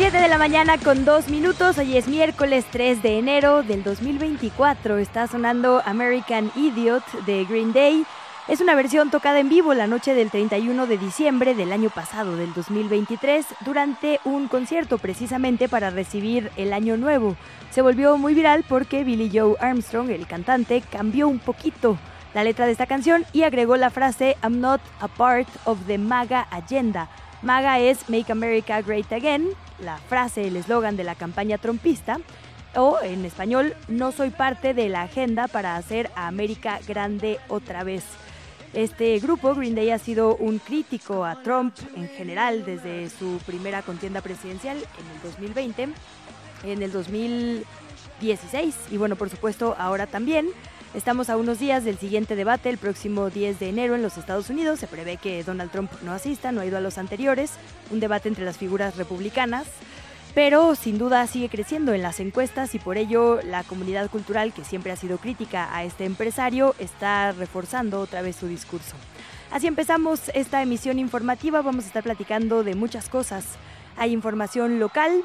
7 de la mañana con 2 minutos, hoy es miércoles 3 de enero del 2024, está sonando American Idiot de Green Day. Es una versión tocada en vivo la noche del 31 de diciembre del año pasado, del 2023, durante un concierto precisamente para recibir el año nuevo. Se volvió muy viral porque Billy Joe Armstrong, el cantante, cambió un poquito la letra de esta canción y agregó la frase I'm not a part of the MAGA agenda. MAGA es Make America Great Again, la frase, el eslogan de la campaña trompista, o en español, no soy parte de la agenda para hacer a América grande otra vez. Este grupo, Green Day, ha sido un crítico a Trump en general desde su primera contienda presidencial en el 2020, en el 2016 y bueno, por supuesto ahora también. Estamos a unos días del siguiente debate, el próximo 10 de enero en los Estados Unidos. Se prevé que Donald Trump no asista, no ha ido a los anteriores. Un debate entre las figuras republicanas. Pero sin duda sigue creciendo en las encuestas y por ello la comunidad cultural, que siempre ha sido crítica a este empresario, está reforzando otra vez su discurso. Así empezamos esta emisión informativa. Vamos a estar platicando de muchas cosas. Hay información local,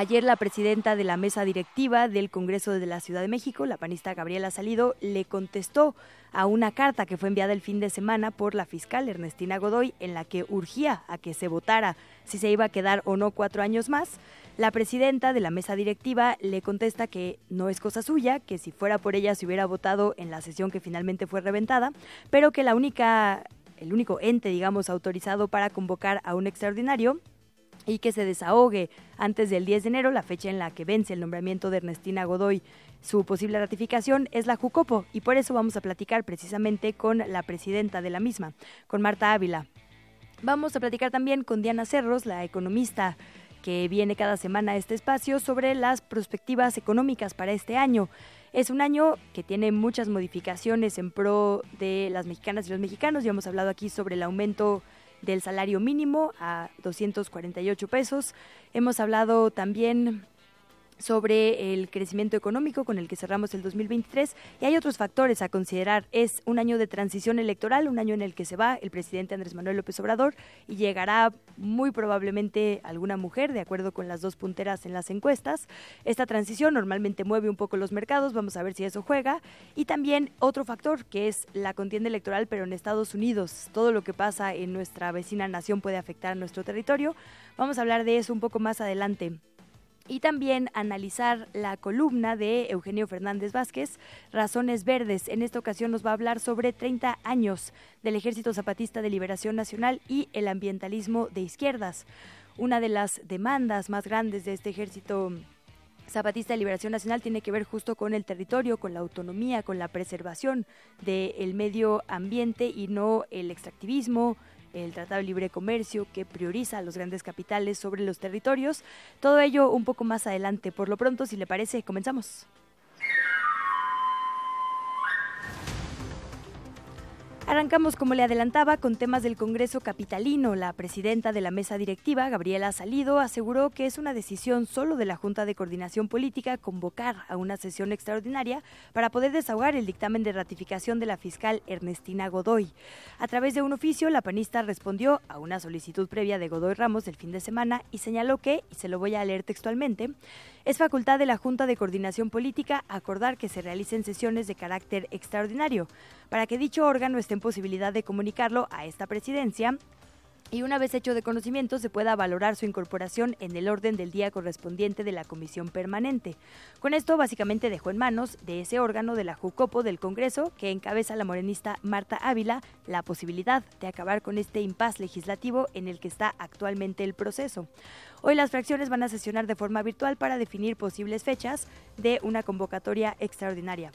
Ayer la presidenta de la mesa directiva del Congreso de la Ciudad de México, la panista Gabriela Salido, le contestó a una carta que fue enviada el fin de semana por la fiscal Ernestina Godoy en la que urgía a que se votara si se iba a quedar o no cuatro años más. La presidenta de la mesa directiva le contesta que no es cosa suya, que si fuera por ella se hubiera votado en la sesión que finalmente fue reventada, pero que la única, el único ente, digamos, autorizado para convocar a un extraordinario y que se desahogue antes del 10 de enero, la fecha en la que vence el nombramiento de Ernestina Godoy. Su posible ratificación es la Jucopo y por eso vamos a platicar precisamente con la presidenta de la misma, con Marta Ávila. Vamos a platicar también con Diana Cerros, la economista que viene cada semana a este espacio sobre las perspectivas económicas para este año. Es un año que tiene muchas modificaciones en pro de las mexicanas y los mexicanos. Ya hemos hablado aquí sobre el aumento del salario mínimo a 248 pesos. Hemos hablado también sobre el crecimiento económico con el que cerramos el 2023 y hay otros factores a considerar. Es un año de transición electoral, un año en el que se va el presidente Andrés Manuel López Obrador y llegará muy probablemente alguna mujer, de acuerdo con las dos punteras en las encuestas. Esta transición normalmente mueve un poco los mercados, vamos a ver si eso juega. Y también otro factor que es la contienda electoral, pero en Estados Unidos. Todo lo que pasa en nuestra vecina nación puede afectar a nuestro territorio. Vamos a hablar de eso un poco más adelante y también analizar la columna de Eugenio Fernández Vázquez, Razones Verdes. En esta ocasión nos va a hablar sobre 30 años del Ejército Zapatista de Liberación Nacional y el ambientalismo de izquierdas. Una de las demandas más grandes de este ejército Zapatista de Liberación Nacional tiene que ver justo con el territorio, con la autonomía, con la preservación del medio ambiente y no el extractivismo, el Tratado de Libre Comercio que prioriza a los grandes capitales sobre los territorios. Todo ello un poco más adelante. Por lo pronto, si le parece, comenzamos. Arrancamos, como le adelantaba, con temas del Congreso Capitalino. La presidenta de la mesa directiva, Gabriela Salido, aseguró que es una decisión solo de la Junta de Coordinación Política convocar a una sesión extraordinaria para poder desahogar el dictamen de ratificación de la fiscal Ernestina Godoy. A través de un oficio, la panista respondió a una solicitud previa de Godoy Ramos el fin de semana y señaló que, y se lo voy a leer textualmente, es facultad de la Junta de Coordinación Política acordar que se realicen sesiones de carácter extraordinario para que dicho órgano esté en posibilidad de comunicarlo a esta presidencia y una vez hecho de conocimiento se pueda valorar su incorporación en el orden del día correspondiente de la comisión permanente. Con esto básicamente dejó en manos de ese órgano de la Jucopo del Congreso que encabeza la morenista Marta Ávila la posibilidad de acabar con este impas legislativo en el que está actualmente el proceso. Hoy las fracciones van a sesionar de forma virtual para definir posibles fechas de una convocatoria extraordinaria.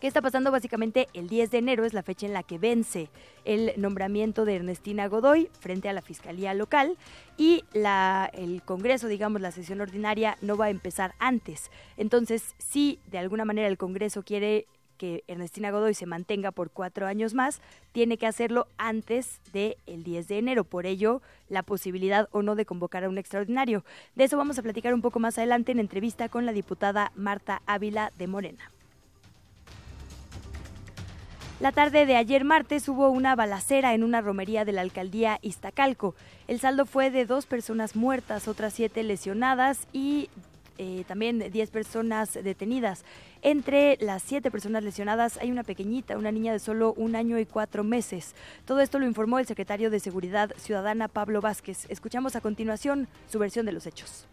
¿Qué está pasando? Básicamente el 10 de enero es la fecha en la que vence el nombramiento de Ernestina Godoy frente a la Fiscalía Local y la, el Congreso, digamos, la sesión ordinaria no va a empezar antes. Entonces, si de alguna manera el Congreso quiere que Ernestina Godoy se mantenga por cuatro años más, tiene que hacerlo antes del el 10 de enero. Por ello, la posibilidad o no de convocar a un extraordinario. De eso vamos a platicar un poco más adelante en entrevista con la diputada Marta Ávila de Morena. La tarde de ayer martes hubo una balacera en una romería de la alcaldía Iztacalco. El saldo fue de dos personas muertas, otras siete lesionadas y eh, también 10 personas detenidas. Entre las siete personas lesionadas hay una pequeñita, una niña de solo un año y cuatro meses. Todo esto lo informó el secretario de Seguridad Ciudadana, Pablo Vázquez. Escuchamos a continuación su versión de los hechos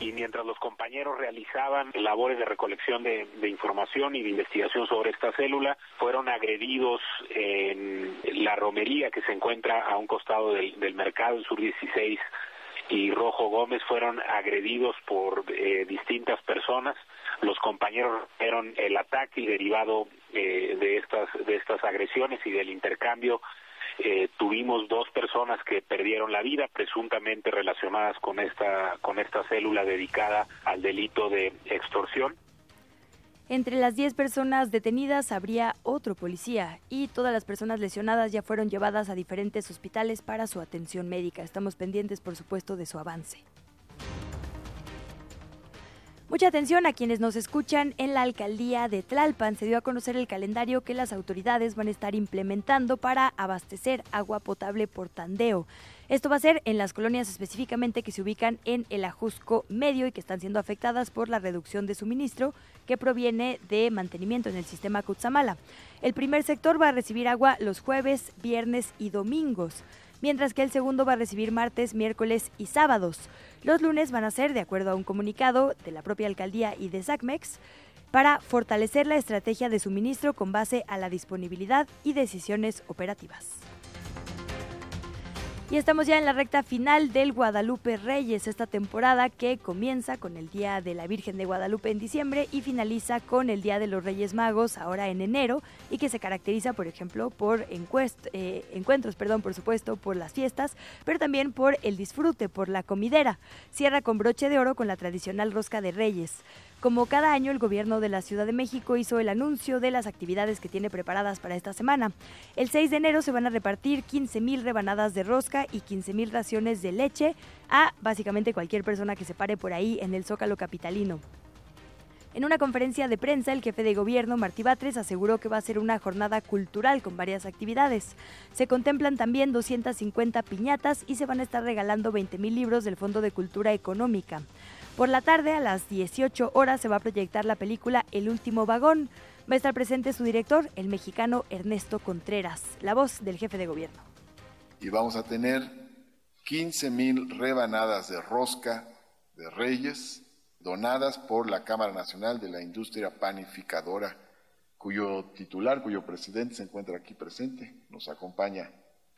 y mientras los compañeros realizaban labores de recolección de, información y de investigación sobre esta célula, fueron agredidos en la romería que se encuentra a un costado del, mercado, en Sur 16 y Rojo Gómez, fueron agredidos por eh, distintas personas. Los compañeros vieron el ataque y derivado eh, de estas de estas agresiones y del intercambio eh, tuvimos dos personas que perdieron la vida presuntamente relacionadas con esta con esta célula dedicada al delito de extorsión. Entre las 10 personas detenidas habría otro policía y todas las personas lesionadas ya fueron llevadas a diferentes hospitales para su atención médica. Estamos pendientes, por supuesto, de su avance. Mucha atención a quienes nos escuchan en la alcaldía de Tlalpan. Se dio a conocer el calendario que las autoridades van a estar implementando para abastecer agua potable por tandeo. Esto va a ser en las colonias específicamente que se ubican en el Ajusco Medio y que están siendo afectadas por la reducción de suministro que proviene de mantenimiento en el sistema Cutzamala. El primer sector va a recibir agua los jueves, viernes y domingos mientras que el segundo va a recibir martes, miércoles y sábados. Los lunes van a ser, de acuerdo a un comunicado de la propia alcaldía y de SACMEX, para fortalecer la estrategia de suministro con base a la disponibilidad y decisiones operativas. Y estamos ya en la recta final del Guadalupe Reyes, esta temporada que comienza con el Día de la Virgen de Guadalupe en diciembre y finaliza con el Día de los Reyes Magos ahora en enero y que se caracteriza, por ejemplo, por eh, encuentros, perdón, por supuesto, por las fiestas, pero también por el disfrute, por la comidera. Cierra con broche de oro con la tradicional rosca de Reyes. Como cada año, el gobierno de la Ciudad de México hizo el anuncio de las actividades que tiene preparadas para esta semana. El 6 de enero se van a repartir 15.000 rebanadas de rosca y 15.000 raciones de leche a básicamente cualquier persona que se pare por ahí en el Zócalo Capitalino. En una conferencia de prensa, el jefe de gobierno, Martí Batres, aseguró que va a ser una jornada cultural con varias actividades. Se contemplan también 250 piñatas y se van a estar regalando 20.000 libros del Fondo de Cultura Económica. Por la tarde, a las 18 horas, se va a proyectar la película El último vagón. Va a estar presente su director, el mexicano Ernesto Contreras, la voz del jefe de gobierno. Y vamos a tener 15 mil rebanadas de rosca de reyes donadas por la Cámara Nacional de la Industria Panificadora, cuyo titular, cuyo presidente se encuentra aquí presente, nos acompaña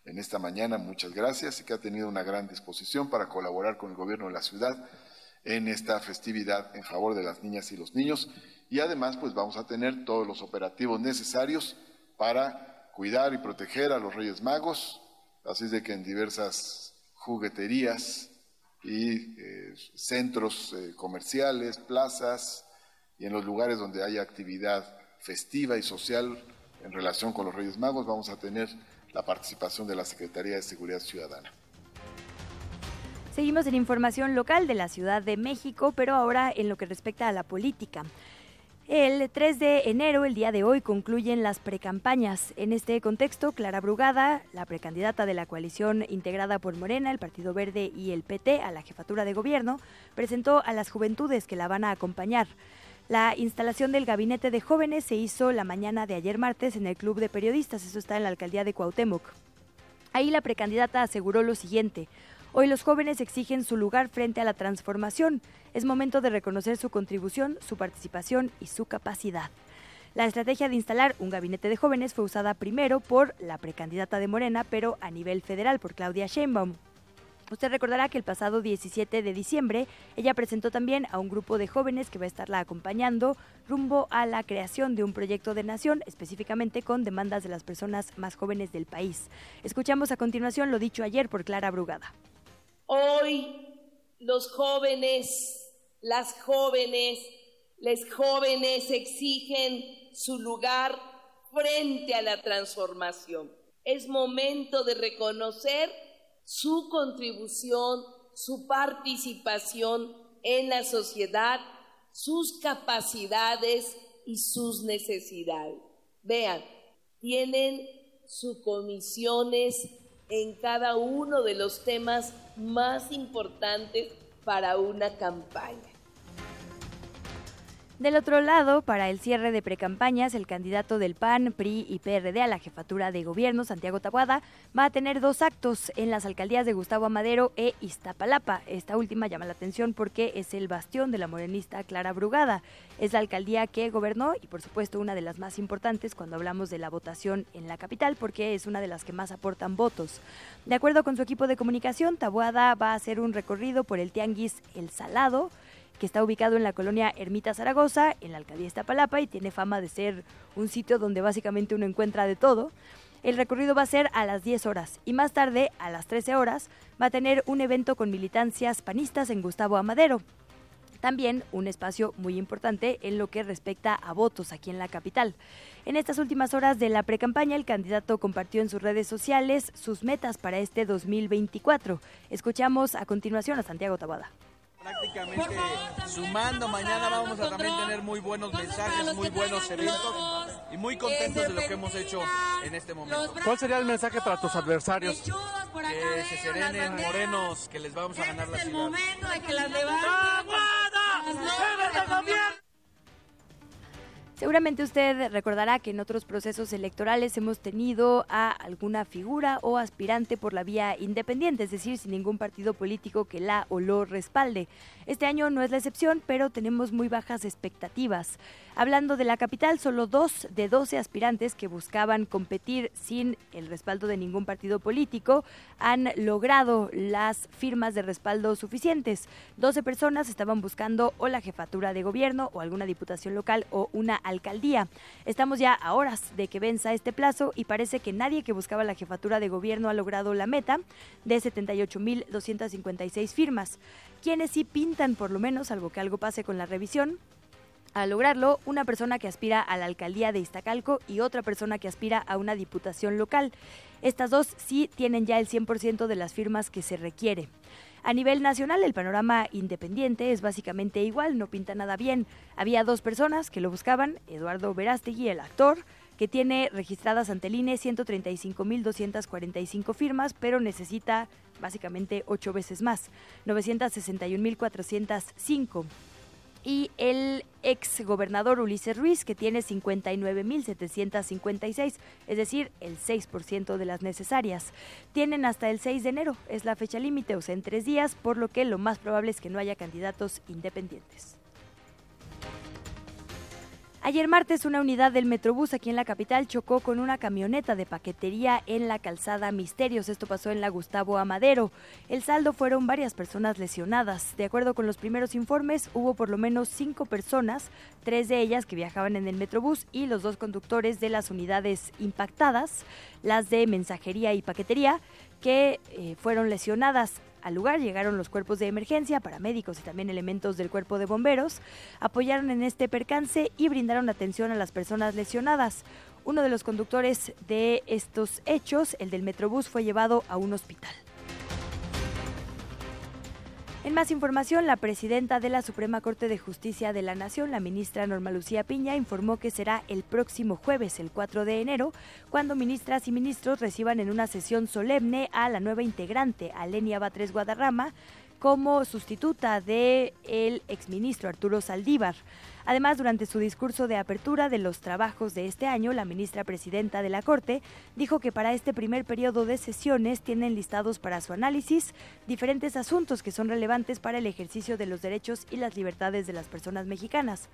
en esta mañana. Muchas gracias y que ha tenido una gran disposición para colaborar con el gobierno de la ciudad en esta festividad en favor de las niñas y los niños. Y además, pues vamos a tener todos los operativos necesarios para cuidar y proteger a los Reyes Magos, así de que en diversas jugueterías y eh, centros eh, comerciales, plazas y en los lugares donde haya actividad festiva y social en relación con los Reyes Magos, vamos a tener la participación de la Secretaría de Seguridad Ciudadana. Seguimos en información local de la Ciudad de México, pero ahora en lo que respecta a la política. El 3 de enero, el día de hoy, concluyen las precampañas. En este contexto, Clara Brugada, la precandidata de la coalición integrada por Morena, el Partido Verde y el PT a la jefatura de gobierno, presentó a las juventudes que la van a acompañar. La instalación del gabinete de jóvenes se hizo la mañana de ayer martes en el Club de Periodistas, eso está en la alcaldía de Cuauhtémoc. Ahí la precandidata aseguró lo siguiente. Hoy los jóvenes exigen su lugar frente a la transformación. Es momento de reconocer su contribución, su participación y su capacidad. La estrategia de instalar un gabinete de jóvenes fue usada primero por la precandidata de Morena, pero a nivel federal por Claudia Sheinbaum. Usted recordará que el pasado 17 de diciembre ella presentó también a un grupo de jóvenes que va a estarla acompañando rumbo a la creación de un proyecto de nación, específicamente con demandas de las personas más jóvenes del país. Escuchamos a continuación lo dicho ayer por Clara Brugada. Hoy los jóvenes, las jóvenes, les jóvenes exigen su lugar frente a la transformación. Es momento de reconocer su contribución, su participación en la sociedad, sus capacidades y sus necesidades. Vean, tienen sus comisiones en cada uno de los temas más importantes para una campaña. Del otro lado, para el cierre de precampañas, el candidato del PAN, PRI y PRD a la jefatura de gobierno, Santiago Tabuada, va a tener dos actos en las alcaldías de Gustavo Amadero e Iztapalapa. Esta última llama la atención porque es el bastión de la morenista Clara Brugada. Es la alcaldía que gobernó y, por supuesto, una de las más importantes cuando hablamos de la votación en la capital, porque es una de las que más aportan votos. De acuerdo con su equipo de comunicación, Tabuada va a hacer un recorrido por el Tianguis El Salado que está ubicado en la colonia Ermita Zaragoza, en la alcaldía Iztapalapa, y tiene fama de ser un sitio donde básicamente uno encuentra de todo. El recorrido va a ser a las 10 horas y más tarde, a las 13 horas, va a tener un evento con militancias panistas en Gustavo Amadero. También un espacio muy importante en lo que respecta a votos aquí en la capital. En estas últimas horas de la precampaña, el candidato compartió en sus redes sociales sus metas para este 2024. Escuchamos a continuación a Santiago Tabada prácticamente sumando. Mañana vamos a también tener muy buenos mensajes, muy buenos eventos y muy contentos de lo que hemos hecho en este momento. ¿Cuál sería el mensaje para tus adversarios? Que se serenen, morenos, que les vamos a ganar la ciudad. Seguramente usted recordará que en otros procesos electorales hemos tenido a alguna figura o aspirante por la vía independiente, es decir, sin ningún partido político que la o lo respalde. Este año no es la excepción, pero tenemos muy bajas expectativas. Hablando de la capital, solo dos de 12 aspirantes que buscaban competir sin el respaldo de ningún partido político han logrado las firmas de respaldo suficientes. 12 personas estaban buscando o la jefatura de gobierno o alguna diputación local o una alcaldía. Estamos ya a horas de que venza este plazo y parece que nadie que buscaba la jefatura de gobierno ha logrado la meta de 78.256 firmas. Quienes sí pintan por lo menos, algo que algo pase con la revisión, a lograrlo, una persona que aspira a la alcaldía de Iztacalco y otra persona que aspira a una diputación local. Estas dos sí tienen ya el 100% de las firmas que se requiere. A nivel nacional, el panorama independiente es básicamente igual, no pinta nada bien. Había dos personas que lo buscaban, Eduardo Verástegui, el actor, que tiene registradas ante el INE 135.245 firmas, pero necesita básicamente ocho veces más, 961.405 y el ex gobernador Ulises Ruiz, que tiene 59.756, es decir, el 6% de las necesarias. Tienen hasta el 6 de enero, es la fecha límite, o sea, en tres días, por lo que lo más probable es que no haya candidatos independientes. Ayer martes una unidad del Metrobús aquí en la capital chocó con una camioneta de paquetería en la calzada Misterios. Esto pasó en la Gustavo Amadero. El saldo fueron varias personas lesionadas. De acuerdo con los primeros informes, hubo por lo menos cinco personas, tres de ellas que viajaban en el Metrobús y los dos conductores de las unidades impactadas, las de mensajería y paquetería, que eh, fueron lesionadas. Al lugar llegaron los cuerpos de emergencia, paramédicos y también elementos del cuerpo de bomberos. Apoyaron en este percance y brindaron atención a las personas lesionadas. Uno de los conductores de estos hechos, el del Metrobús, fue llevado a un hospital. En más información, la presidenta de la Suprema Corte de Justicia de la Nación, la ministra Norma Lucía Piña, informó que será el próximo jueves, el 4 de enero, cuando ministras y ministros reciban en una sesión solemne a la nueva integrante, Alenia Batres Guadarrama, como sustituta de el exministro Arturo Saldívar. Además, durante su discurso de apertura de los trabajos de este año, la ministra presidenta de la Corte dijo que para este primer periodo de sesiones tienen listados para su análisis diferentes asuntos que son relevantes para el ejercicio de los derechos y las libertades de las personas mexicanas.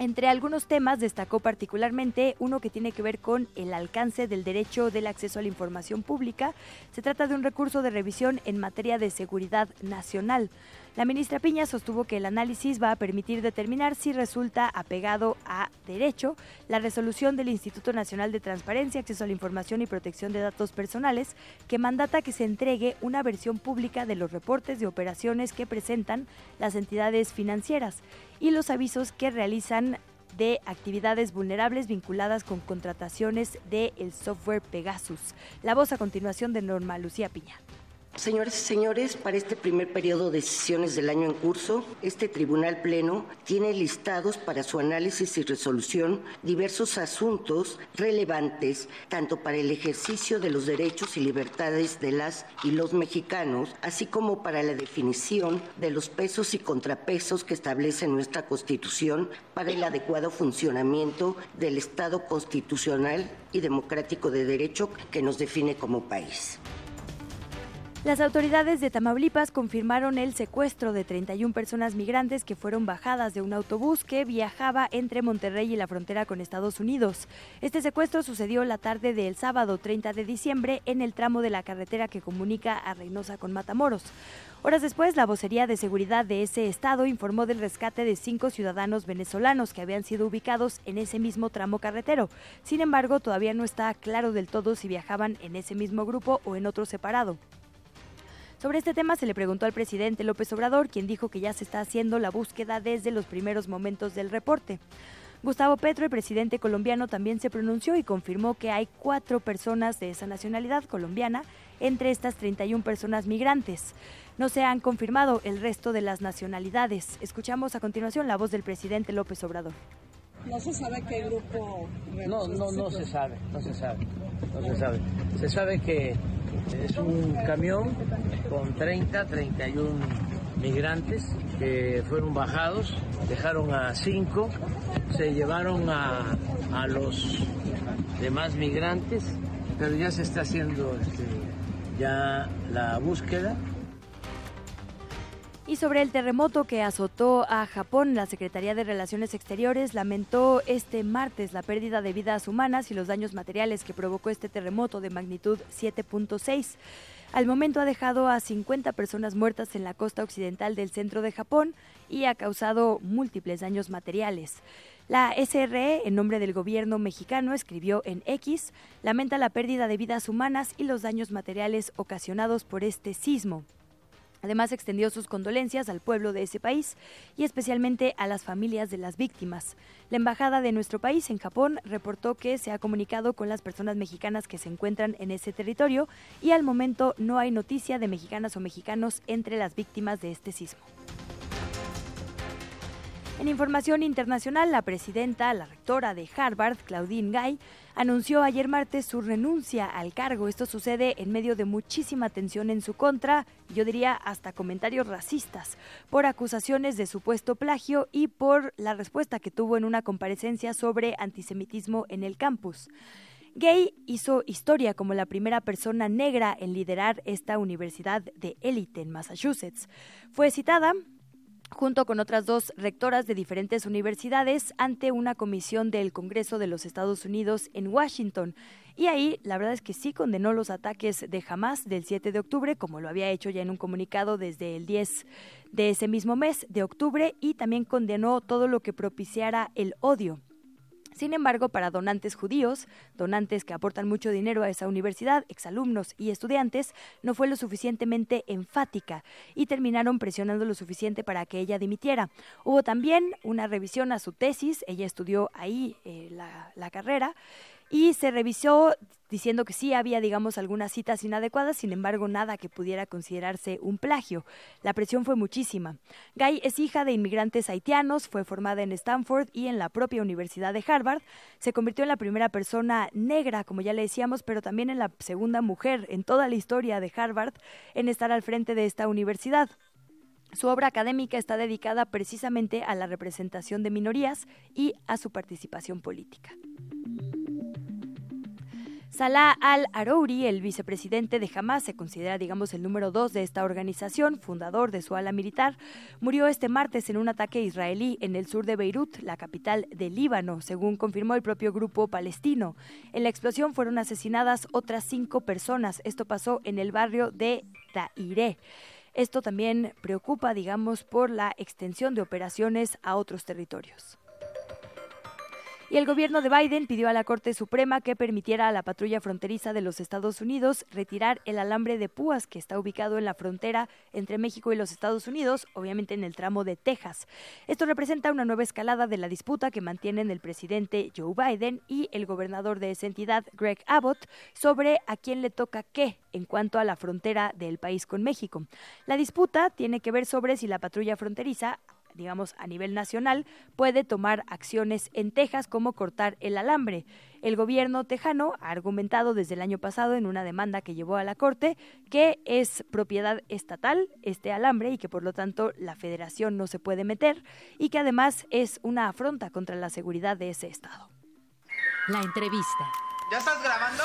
Entre algunos temas destacó particularmente uno que tiene que ver con el alcance del derecho del acceso a la información pública. Se trata de un recurso de revisión en materia de seguridad nacional. La ministra Piña sostuvo que el análisis va a permitir determinar si resulta apegado a derecho la resolución del Instituto Nacional de Transparencia, Acceso a la Información y Protección de Datos Personales, que mandata que se entregue una versión pública de los reportes de operaciones que presentan las entidades financieras y los avisos que realizan de actividades vulnerables vinculadas con contrataciones del software Pegasus. La voz a continuación de Norma Lucía Piña. Señores y señores, para este primer periodo de sesiones del año en curso, este Tribunal Pleno tiene listados para su análisis y resolución diversos asuntos relevantes tanto para el ejercicio de los derechos y libertades de las y los mexicanos, así como para la definición de los pesos y contrapesos que establece nuestra Constitución para el adecuado funcionamiento del Estado constitucional y democrático de derecho que nos define como país. Las autoridades de Tamaulipas confirmaron el secuestro de 31 personas migrantes que fueron bajadas de un autobús que viajaba entre Monterrey y la frontera con Estados Unidos. Este secuestro sucedió la tarde del sábado 30 de diciembre en el tramo de la carretera que comunica a Reynosa con Matamoros. Horas después, la vocería de seguridad de ese estado informó del rescate de cinco ciudadanos venezolanos que habían sido ubicados en ese mismo tramo carretero. Sin embargo, todavía no está claro del todo si viajaban en ese mismo grupo o en otro separado. Sobre este tema se le preguntó al presidente López Obrador, quien dijo que ya se está haciendo la búsqueda desde los primeros momentos del reporte. Gustavo Petro, el presidente colombiano, también se pronunció y confirmó que hay cuatro personas de esa nacionalidad colombiana entre estas 31 personas migrantes. No se han confirmado el resto de las nacionalidades. Escuchamos a continuación la voz del presidente López Obrador. No se sabe qué grupo. No, no, no se sabe, no se sabe, no se sabe. Se sabe que es un camión con 30, 31 migrantes que fueron bajados, dejaron a cinco, se llevaron a, a los demás migrantes, pero ya se está haciendo este, ya la búsqueda y sobre el terremoto que azotó a Japón, la Secretaría de Relaciones Exteriores lamentó este martes la pérdida de vidas humanas y los daños materiales que provocó este terremoto de magnitud 7.6. Al momento ha dejado a 50 personas muertas en la costa occidental del centro de Japón y ha causado múltiples daños materiales. La SRE, en nombre del gobierno mexicano, escribió en X, lamenta la pérdida de vidas humanas y los daños materiales ocasionados por este sismo. Además, extendió sus condolencias al pueblo de ese país y especialmente a las familias de las víctimas. La embajada de nuestro país en Japón reportó que se ha comunicado con las personas mexicanas que se encuentran en ese territorio y al momento no hay noticia de mexicanas o mexicanos entre las víctimas de este sismo. En información internacional, la presidenta, la rectora de Harvard, Claudine Gay, anunció ayer martes su renuncia al cargo. Esto sucede en medio de muchísima tensión en su contra, yo diría hasta comentarios racistas, por acusaciones de supuesto plagio y por la respuesta que tuvo en una comparecencia sobre antisemitismo en el campus. Gay hizo historia como la primera persona negra en liderar esta universidad de élite en Massachusetts. Fue citada junto con otras dos rectoras de diferentes universidades ante una comisión del Congreso de los Estados Unidos en Washington. Y ahí la verdad es que sí condenó los ataques de Hamas del 7 de octubre, como lo había hecho ya en un comunicado desde el 10 de ese mismo mes de octubre, y también condenó todo lo que propiciara el odio sin embargo, para donantes judíos, donantes que aportan mucho dinero a esa universidad, exalumnos y estudiantes, no fue lo suficientemente enfática y terminaron presionando lo suficiente para que ella dimitiera. Hubo también una revisión a su tesis, ella estudió ahí eh, la, la carrera, y se revisó diciendo que sí había, digamos, algunas citas inadecuadas, sin embargo, nada que pudiera considerarse un plagio. La presión fue muchísima. Guy es hija de inmigrantes haitianos, fue formada en Stanford y en la propia Universidad de Harvard. Se convirtió en la primera persona negra, como ya le decíamos, pero también en la segunda mujer en toda la historia de Harvard en estar al frente de esta universidad. Su obra académica está dedicada precisamente a la representación de minorías y a su participación política. Salah al-Arouri, el vicepresidente de Hamas, se considera, digamos, el número dos de esta organización, fundador de su ala militar, murió este martes en un ataque israelí en el sur de Beirut, la capital de Líbano, según confirmó el propio grupo palestino. En la explosión fueron asesinadas otras cinco personas. Esto pasó en el barrio de Tairé. Esto también preocupa, digamos, por la extensión de operaciones a otros territorios. Y el gobierno de Biden pidió a la Corte Suprema que permitiera a la patrulla fronteriza de los Estados Unidos retirar el alambre de púas que está ubicado en la frontera entre México y los Estados Unidos, obviamente en el tramo de Texas. Esto representa una nueva escalada de la disputa que mantienen el presidente Joe Biden y el gobernador de esa entidad, Greg Abbott, sobre a quién le toca qué en cuanto a la frontera del país con México. La disputa tiene que ver sobre si la patrulla fronteriza digamos, a nivel nacional, puede tomar acciones en Texas como cortar el alambre. El gobierno tejano ha argumentado desde el año pasado en una demanda que llevó a la Corte que es propiedad estatal este alambre y que por lo tanto la federación no se puede meter y que además es una afronta contra la seguridad de ese estado. La entrevista. ¿Ya estás grabando?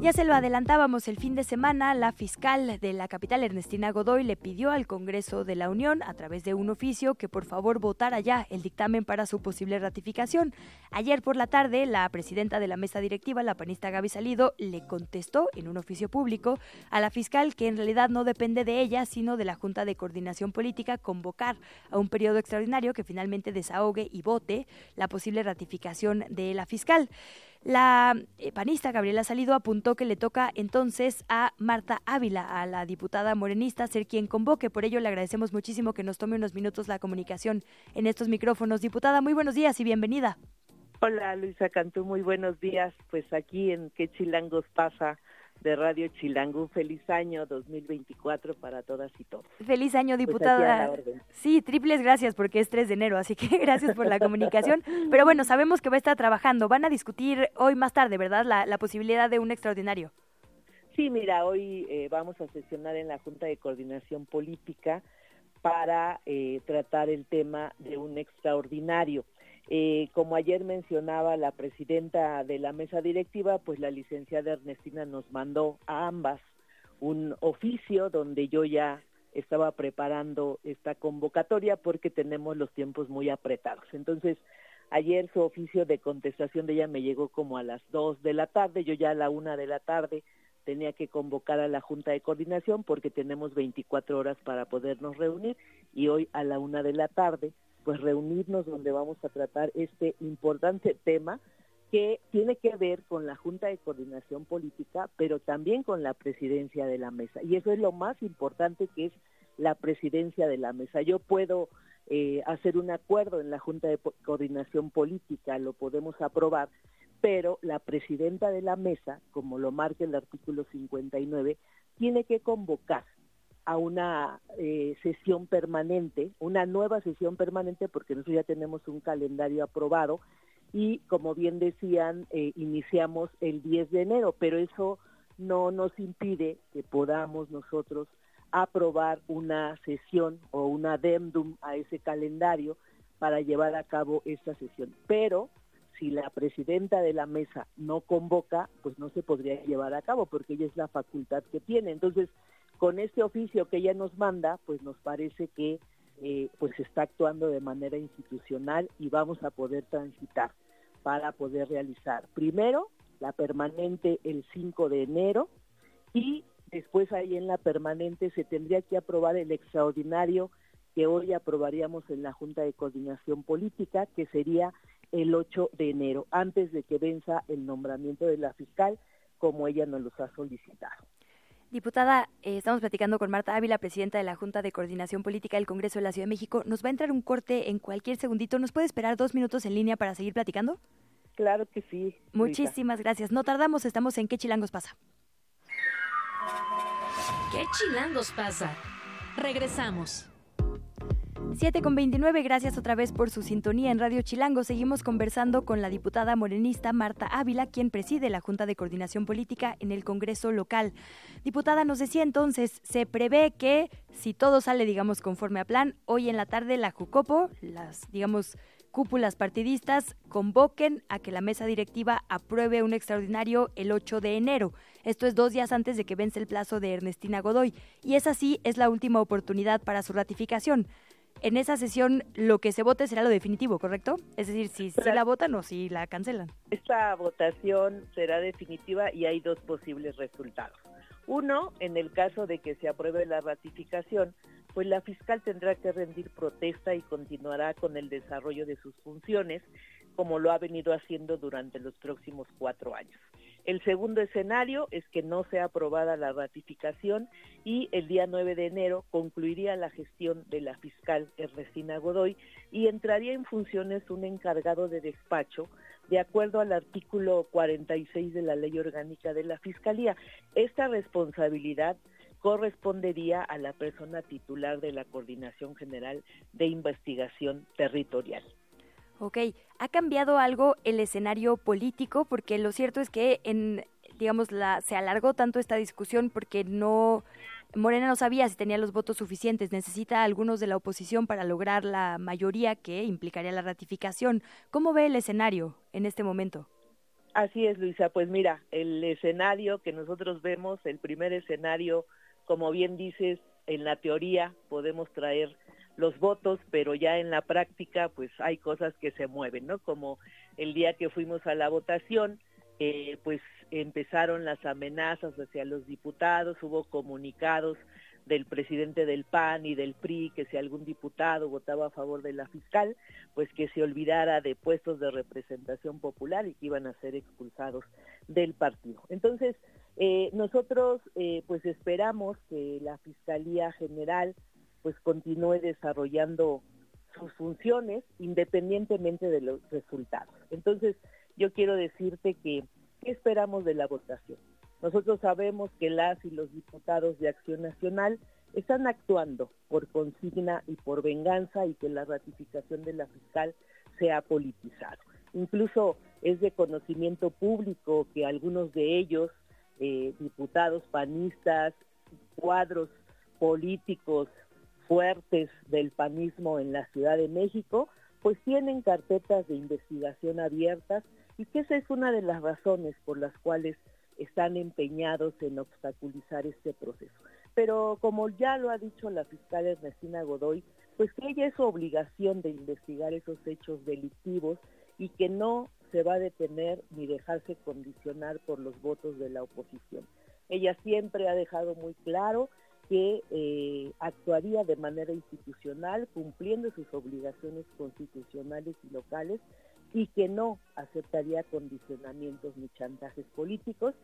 Ya se lo adelantábamos el fin de semana, la fiscal de la capital, Ernestina Godoy, le pidió al Congreso de la Unión, a través de un oficio, que por favor votara ya el dictamen para su posible ratificación. Ayer por la tarde, la presidenta de la mesa directiva, la panista Gaby Salido, le contestó en un oficio público a la fiscal que en realidad no depende de ella, sino de la Junta de Coordinación Política convocar a un periodo extraordinario que finalmente desahogue y vote la posible ratificación de la fiscal. La eh, panista Gabriela Salido apuntó que le toca entonces a Marta Ávila, a la diputada morenista, ser quien convoque. Por ello le agradecemos muchísimo que nos tome unos minutos la comunicación en estos micrófonos. Diputada, muy buenos días y bienvenida. Hola Luisa Cantú, muy buenos días. Pues aquí en Qué Chilangos pasa de Radio Chilango. Un feliz año 2024 para todas y todos. Feliz año, pues diputada. sí, triples gracias porque es 3 de enero, así que gracias por la comunicación. Pero bueno, sabemos que va a estar trabajando. Van a discutir hoy más tarde, ¿verdad? La, la posibilidad de un extraordinario. Sí, mira, hoy eh, vamos a sesionar en la Junta de Coordinación Política para eh, tratar el tema de un extraordinario. Eh, como ayer mencionaba la presidenta de la mesa directiva, pues la licenciada Ernestina nos mandó a ambas un oficio donde yo ya estaba preparando esta convocatoria porque tenemos los tiempos muy apretados. Entonces, ayer su oficio de contestación de ella me llegó como a las dos de la tarde, yo ya a la una de la tarde tenía que convocar a la Junta de Coordinación porque tenemos 24 horas para podernos reunir y hoy a la una de la tarde pues reunirnos donde vamos a tratar este importante tema que tiene que ver con la Junta de Coordinación Política, pero también con la presidencia de la mesa. Y eso es lo más importante que es la presidencia de la mesa. Yo puedo eh, hacer un acuerdo en la Junta de Coordinación Política, lo podemos aprobar, pero la presidenta de la mesa, como lo marca el artículo 59, tiene que convocar a una eh, sesión permanente, una nueva sesión permanente, porque nosotros ya tenemos un calendario aprobado y, como bien decían, eh, iniciamos el 10 de enero, pero eso no nos impide que podamos nosotros aprobar una sesión o un adendum a ese calendario para llevar a cabo esta sesión. Pero si la presidenta de la mesa no convoca, pues no se podría llevar a cabo porque ella es la facultad que tiene. Entonces, con este oficio que ella nos manda, pues nos parece que eh, pues está actuando de manera institucional y vamos a poder transitar para poder realizar primero la permanente el 5 de enero y después ahí en la permanente se tendría que aprobar el extraordinario que hoy aprobaríamos en la Junta de Coordinación Política, que sería el 8 de enero, antes de que venza el nombramiento de la fiscal, como ella nos los ha solicitado. Diputada, eh, estamos platicando con Marta Ávila, presidenta de la Junta de Coordinación Política del Congreso de la Ciudad de México. Nos va a entrar un corte en cualquier segundito. ¿Nos puede esperar dos minutos en línea para seguir platicando? Claro que sí. Muchísimas gracias. No tardamos, estamos en ¿Qué Chilangos pasa? ¿Qué Chilangos pasa? Regresamos. 7 con 29, gracias otra vez por su sintonía en Radio Chilango. Seguimos conversando con la diputada morenista Marta Ávila, quien preside la Junta de Coordinación Política en el Congreso local. Diputada, nos decía entonces, se prevé que si todo sale, digamos, conforme a plan, hoy en la tarde la Jucopo, las, digamos, cúpulas partidistas convoquen a que la mesa directiva apruebe un extraordinario el 8 de enero. Esto es dos días antes de que vence el plazo de Ernestina Godoy. Y es así, es la última oportunidad para su ratificación. En esa sesión lo que se vote será lo definitivo, ¿correcto? Es decir, si se la votan o si la cancelan. Esta votación será definitiva y hay dos posibles resultados. Uno, en el caso de que se apruebe la ratificación, pues la fiscal tendrá que rendir protesta y continuará con el desarrollo de sus funciones, como lo ha venido haciendo durante los próximos cuatro años. El segundo escenario es que no sea aprobada la ratificación y el día 9 de enero concluiría la gestión de la fiscal Ernestina Godoy y entraría en funciones un encargado de despacho de acuerdo al artículo 46 de la Ley Orgánica de la Fiscalía. Esta responsabilidad correspondería a la persona titular de la Coordinación General de Investigación Territorial. Ok, ¿ha cambiado algo el escenario político? Porque lo cierto es que en, digamos, la, se alargó tanto esta discusión porque no, Morena no sabía si tenía los votos suficientes, necesita algunos de la oposición para lograr la mayoría que implicaría la ratificación. ¿Cómo ve el escenario en este momento? Así es, Luisa. Pues mira, el escenario que nosotros vemos, el primer escenario como bien dices, en la teoría podemos traer los votos, pero ya en la práctica pues hay cosas que se mueven, ¿no? Como el día que fuimos a la votación, eh, pues empezaron las amenazas hacia los diputados, hubo comunicados del presidente del PAN y del PRI que si algún diputado votaba a favor de la fiscal, pues que se olvidara de puestos de representación popular y que iban a ser expulsados del partido. Entonces, eh, nosotros eh, pues esperamos que la Fiscalía General pues continúe desarrollando sus funciones independientemente de los resultados. Entonces, yo quiero decirte que, ¿qué esperamos de la votación? Nosotros sabemos que las y los diputados de Acción Nacional están actuando por consigna y por venganza y que la ratificación de la fiscal sea politizado. Incluso es de conocimiento público que algunos de ellos eh, diputados panistas, cuadros políticos fuertes del panismo en la Ciudad de México, pues tienen carpetas de investigación abiertas y que esa es una de las razones por las cuales están empeñados en obstaculizar este proceso. Pero como ya lo ha dicho la fiscal Ernestina Godoy, pues que ella es su obligación de investigar esos hechos delictivos y que no se va a detener ni dejarse condicionar por los votos de la oposición. Ella siempre ha dejado muy claro que eh, actuaría de manera institucional, cumpliendo sus obligaciones constitucionales y locales, y que no aceptaría condicionamientos ni chantajes políticos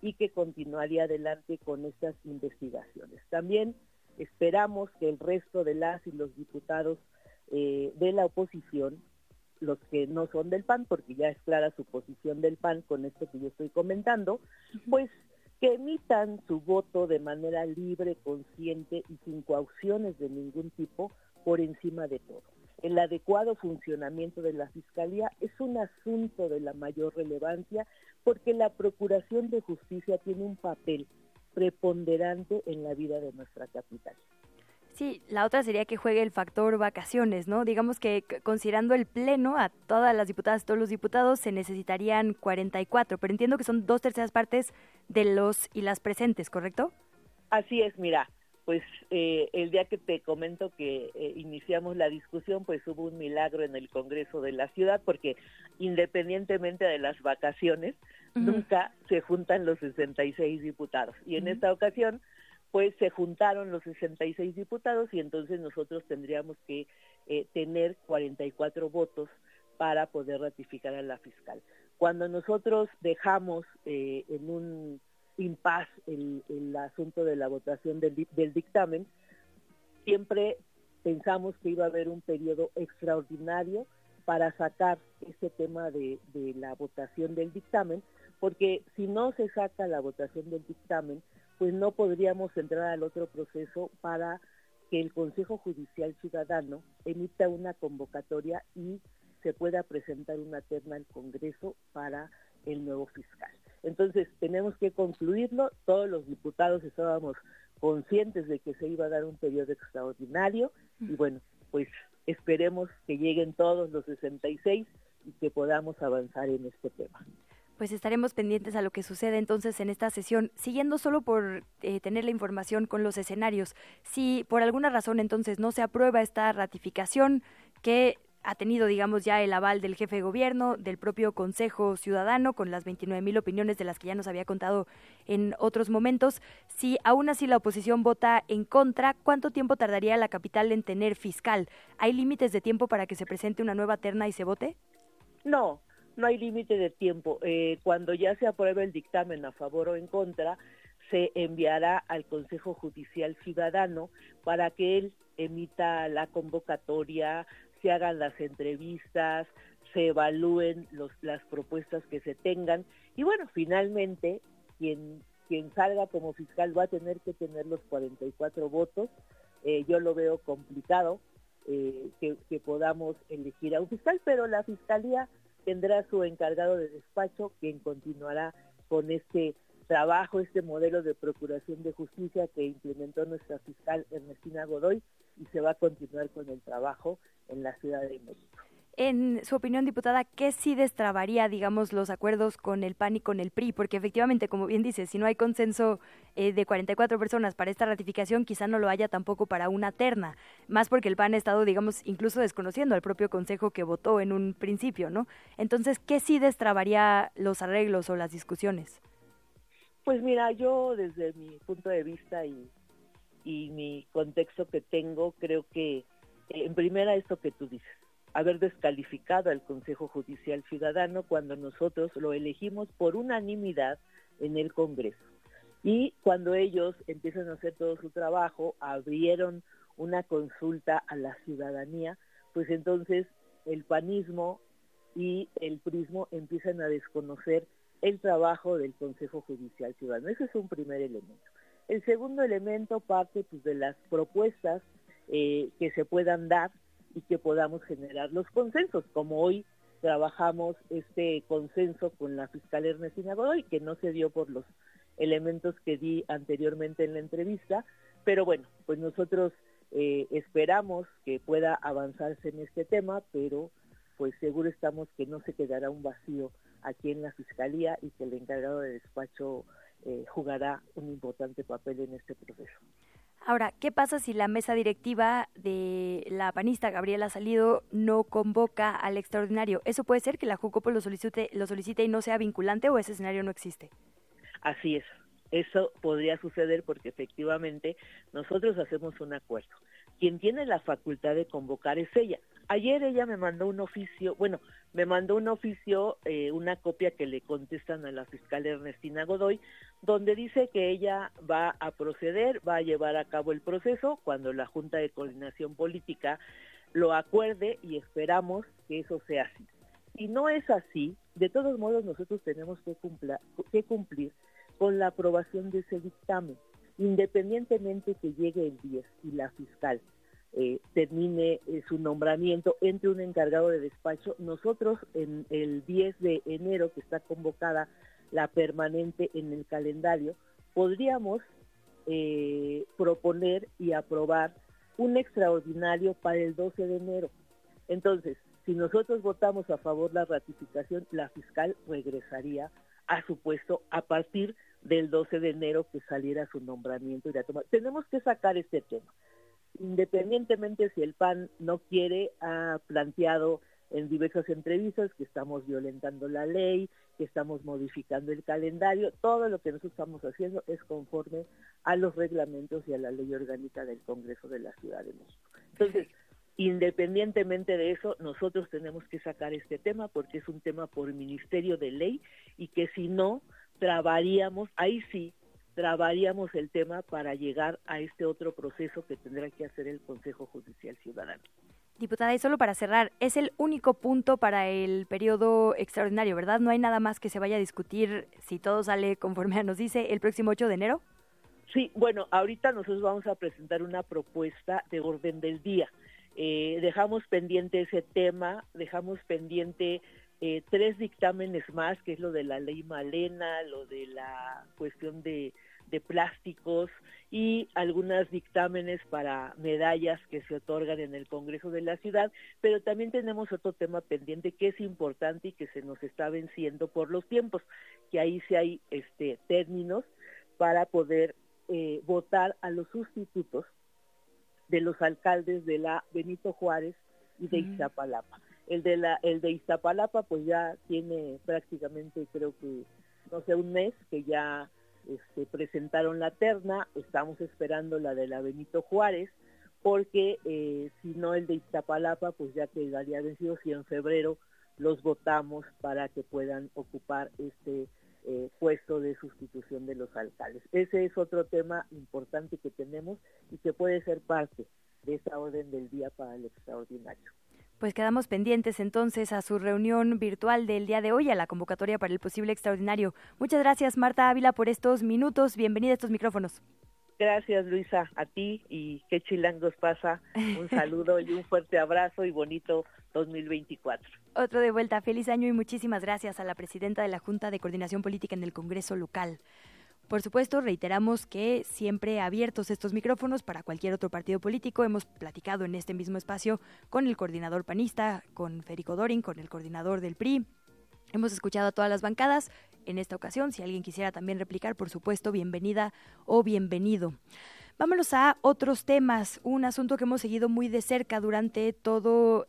y que continuaría adelante con estas investigaciones. También esperamos que el resto de las y los diputados eh, de la oposición los que no son del PAN, porque ya es clara su posición del PAN con esto que yo estoy comentando, pues que emitan su voto de manera libre, consciente y sin coacciones de ningún tipo por encima de todo. El adecuado funcionamiento de la Fiscalía es un asunto de la mayor relevancia porque la Procuración de Justicia tiene un papel preponderante en la vida de nuestra capital. Sí, la otra sería que juegue el factor vacaciones, ¿no? Digamos que considerando el pleno a todas las diputadas, todos los diputados, se necesitarían 44, pero entiendo que son dos terceras partes de los y las presentes, ¿correcto? Así es, mira, pues eh, el día que te comento que eh, iniciamos la discusión, pues hubo un milagro en el Congreso de la ciudad, porque independientemente de las vacaciones, nunca se juntan los 66 diputados. Y en esta ocasión, pues se juntaron los 66 diputados y entonces nosotros tendríamos que eh, tener 44 votos para poder ratificar a la fiscal. Cuando nosotros dejamos eh, en un impas el, asunto de la votación del, dictamen, siempre pensamos que iba a haber un periodo extraordinario para sacar ese tema de, de la votación del dictamen, porque si no se saca la votación del dictamen, pues no podríamos entrar al otro proceso para que el Consejo Judicial Ciudadano emita una convocatoria y se pueda presentar una terna al Congreso para el nuevo fiscal. Entonces, tenemos que concluirlo. Todos los diputados estábamos conscientes de que se iba a dar un periodo extraordinario y bueno, pues esperemos que lleguen todos los 66 y que podamos avanzar en este tema. Pues estaremos pendientes a lo que sucede entonces en esta sesión, siguiendo solo por eh, tener la información con los escenarios. Si por alguna razón entonces no se aprueba esta ratificación, que ha tenido, digamos, ya el aval del jefe de gobierno, del propio Consejo Ciudadano, con las 29 mil opiniones de las que ya nos había contado en otros momentos. Si aún así la oposición vota en contra, ¿cuánto tiempo tardaría la capital en tener fiscal? ¿Hay límites de tiempo para que se presente una nueva terna y se vote? No, no hay límite de tiempo. Eh, cuando ya se apruebe el dictamen a favor o en contra, se enviará al Consejo Judicial Ciudadano para que él emita la convocatoria, se hagan las entrevistas, se evalúen los, las propuestas que se tengan y bueno, finalmente quien, quien salga como fiscal va a tener que tener los 44 votos. Eh, yo lo veo complicado eh, que, que podamos elegir a un fiscal, pero la fiscalía tendrá su encargado de despacho quien continuará con este trabajo, este modelo de procuración de justicia que implementó nuestra fiscal Ernestina Godoy y se va a continuar con el trabajo en la Ciudad de México. En su opinión, diputada, ¿qué sí destrabaría, digamos, los acuerdos con el PAN y con el PRI? Porque efectivamente, como bien dice, si no hay consenso eh, de 44 personas para esta ratificación, quizá no lo haya tampoco para una terna, más porque el PAN ha estado, digamos, incluso desconociendo al propio Consejo que votó en un principio, ¿no? Entonces, ¿qué sí destrabaría los arreglos o las discusiones? Pues mira, yo desde mi punto de vista y, y mi contexto que tengo, creo que eh, en primera esto que tú dices, haber descalificado al Consejo Judicial Ciudadano cuando nosotros lo elegimos por unanimidad en el Congreso. Y cuando ellos empiezan a hacer todo su trabajo, abrieron una consulta a la ciudadanía, pues entonces el panismo y el prismo empiezan a desconocer el trabajo del Consejo Judicial Ciudadano. Ese es un primer elemento. El segundo elemento parte pues, de las propuestas eh, que se puedan dar y que podamos generar los consensos, como hoy trabajamos este consenso con la fiscal Ernestina Godoy, que no se dio por los elementos que di anteriormente en la entrevista, pero bueno, pues nosotros eh, esperamos que pueda avanzarse en este tema, pero pues seguro estamos que no se quedará un vacío aquí en la Fiscalía y que el encargado de despacho eh, jugará un importante papel en este proceso. Ahora, ¿qué pasa si la mesa directiva de la panista Gabriela Salido no convoca al extraordinario? ¿Eso puede ser que la Jucopo lo solicite, lo solicite y no sea vinculante o ese escenario no existe? Así es. Eso podría suceder porque efectivamente nosotros hacemos un acuerdo. Quien tiene la facultad de convocar es ella. Ayer ella me mandó un oficio, bueno, me mandó un oficio, eh, una copia que le contestan a la fiscal Ernestina Godoy, donde dice que ella va a proceder, va a llevar a cabo el proceso cuando la Junta de Coordinación Política lo acuerde y esperamos que eso sea así. Si no es así, de todos modos nosotros tenemos que, que cumplir con la aprobación de ese dictamen, independientemente que llegue el 10 y la fiscal eh, termine eh, su nombramiento entre un encargado de despacho. Nosotros en el 10 de enero, que está convocada la permanente en el calendario, podríamos eh, proponer y aprobar un extraordinario para el 12 de enero. Entonces, si nosotros votamos a favor la ratificación, la fiscal regresaría a su puesto a partir del 12 de enero que saliera su nombramiento y la toma. Tenemos que sacar este tema independientemente si el PAN no quiere, ha planteado en diversas entrevistas que estamos violentando la ley, que estamos modificando el calendario, todo lo que nosotros estamos haciendo es conforme a los reglamentos y a la ley orgánica del Congreso de la Ciudad de México. Entonces, independientemente de eso, nosotros tenemos que sacar este tema porque es un tema por Ministerio de Ley y que si no, trabaríamos, ahí sí, trabaríamos el tema para llegar a este otro proceso que tendrá que hacer el Consejo Judicial Ciudadano. Diputada, y solo para cerrar, es el único punto para el periodo extraordinario, ¿verdad? No hay nada más que se vaya a discutir, si todo sale conforme nos dice, el próximo 8 de enero. Sí, bueno, ahorita nosotros vamos a presentar una propuesta de orden del día. Eh, dejamos pendiente ese tema, dejamos pendiente eh, tres dictámenes más, que es lo de la ley Malena, lo de la cuestión de de plásticos y algunos dictámenes para medallas que se otorgan en el Congreso de la ciudad, pero también tenemos otro tema pendiente que es importante y que se nos está venciendo por los tiempos, que ahí sí hay este términos para poder eh, votar a los sustitutos de los alcaldes de la Benito Juárez y de Iztapalapa. El de la el de Iztapalapa pues ya tiene prácticamente creo que no sé un mes que ya este, presentaron la terna, estamos esperando la de la Benito Juárez, porque eh, si no el de Iztapalapa, pues ya quedaría vencido si en febrero los votamos para que puedan ocupar este eh, puesto de sustitución de los alcaldes. Ese es otro tema importante que tenemos y que puede ser parte de esta orden del día para el extraordinario. Pues quedamos pendientes entonces a su reunión virtual del día de hoy, a la convocatoria para el posible extraordinario. Muchas gracias, Marta Ávila, por estos minutos. Bienvenida a estos micrófonos. Gracias, Luisa, a ti y qué chilangos pasa. Un saludo y un fuerte abrazo y bonito 2024. Otro de vuelta. Feliz año y muchísimas gracias a la presidenta de la Junta de Coordinación Política en el Congreso local. Por supuesto, reiteramos que siempre abiertos estos micrófonos para cualquier otro partido político. Hemos platicado en este mismo espacio con el coordinador panista, con Federico Dorin, con el coordinador del PRI. Hemos escuchado a todas las bancadas. En esta ocasión, si alguien quisiera también replicar, por supuesto, bienvenida o bienvenido. Vámonos a otros temas, un asunto que hemos seguido muy de cerca durante todo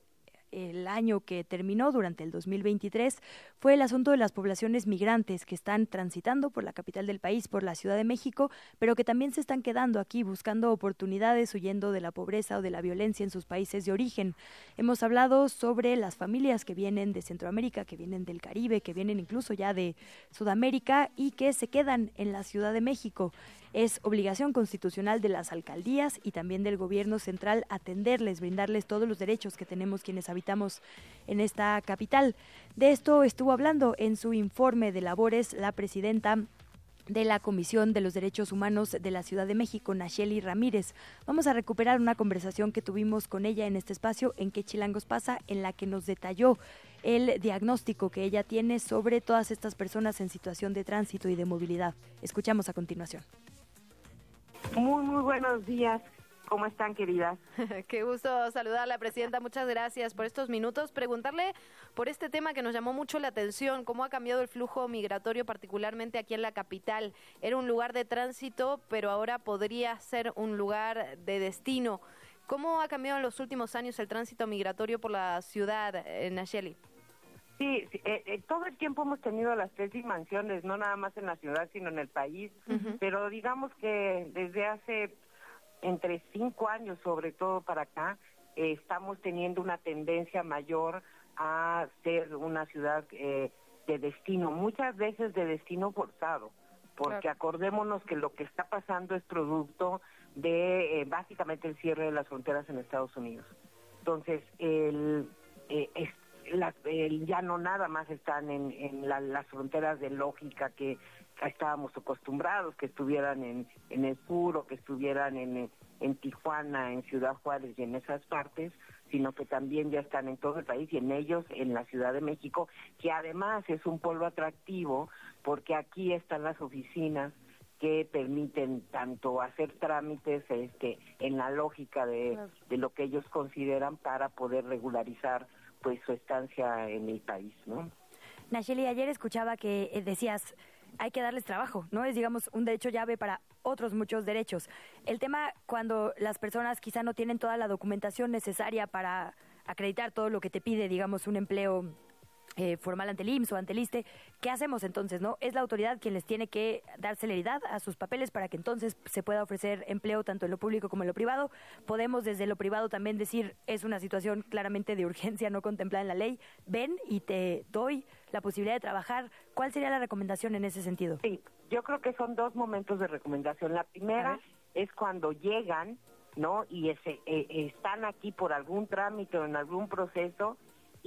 el año que terminó durante el 2023 fue el asunto de las poblaciones migrantes que están transitando por la capital del país, por la Ciudad de México, pero que también se están quedando aquí buscando oportunidades, huyendo de la pobreza o de la violencia en sus países de origen. Hemos hablado sobre las familias que vienen de Centroamérica, que vienen del Caribe, que vienen incluso ya de Sudamérica y que se quedan en la Ciudad de México. Es obligación constitucional de las alcaldías y también del gobierno central atenderles, brindarles todos los derechos que tenemos quienes habitamos en esta capital. De esto estuvo hablando en su informe de labores la presidenta de la Comisión de los Derechos Humanos de la Ciudad de México, Nacheli Ramírez. Vamos a recuperar una conversación que tuvimos con ella en este espacio en que Chilangos pasa, en la que nos detalló el diagnóstico que ella tiene sobre todas estas personas en situación de tránsito y de movilidad. Escuchamos a continuación. Muy, muy buenos días. ¿Cómo están, queridas? Qué gusto saludar a la presidenta. Muchas gracias por estos minutos. Preguntarle por este tema que nos llamó mucho la atención, cómo ha cambiado el flujo migratorio, particularmente aquí en la capital. Era un lugar de tránsito, pero ahora podría ser un lugar de destino. ¿Cómo ha cambiado en los últimos años el tránsito migratorio por la ciudad, eh, Nayeli? Sí, eh, eh, todo el tiempo hemos tenido las tres dimensiones, no nada más en la ciudad, sino en el país, pero digamos que desde hace entre cinco años, sobre todo para acá, eh, estamos teniendo una tendencia mayor a ser una ciudad de destino, muchas veces de destino forzado, porque acordémonos que lo que está pasando es producto de básicamente el cierre de las fronteras en Estados Unidos. Entonces, el, ya no nada más están en, las fronteras de lógica que estábamos acostumbrados, que estuvieran en, el sur o que estuvieran en, en Tijuana, en Ciudad Juárez y en esas partes, sino que también ya están en todo el país y en ellos en la Ciudad de México, que además es un pueblo atractivo porque aquí están las oficinas que permiten tanto hacer trámites este en la lógica de, de lo que ellos consideran para poder regularizar pues su estancia en el país, ¿no? Nacheli, ayer escuchaba que eh, decías hay que darles trabajo, ¿no? Es, digamos, un derecho llave para otros muchos derechos. El tema cuando las personas quizá no tienen toda la documentación necesaria para acreditar todo lo que te pide, digamos, un empleo eh, formal ante el IMSS o ante el ISTE, ¿qué hacemos entonces? no Es la autoridad quien les tiene que dar celeridad a sus papeles para que entonces se pueda ofrecer empleo tanto en lo público como en lo privado. Podemos desde lo privado también decir, es una situación claramente de urgencia no contemplada en la ley, ven y te doy la posibilidad de trabajar. ¿Cuál sería la recomendación en ese sentido? Sí, yo creo que son dos momentos de recomendación. La primera es cuando llegan, ¿no? Y ese, eh, están aquí por algún trámite o en algún proceso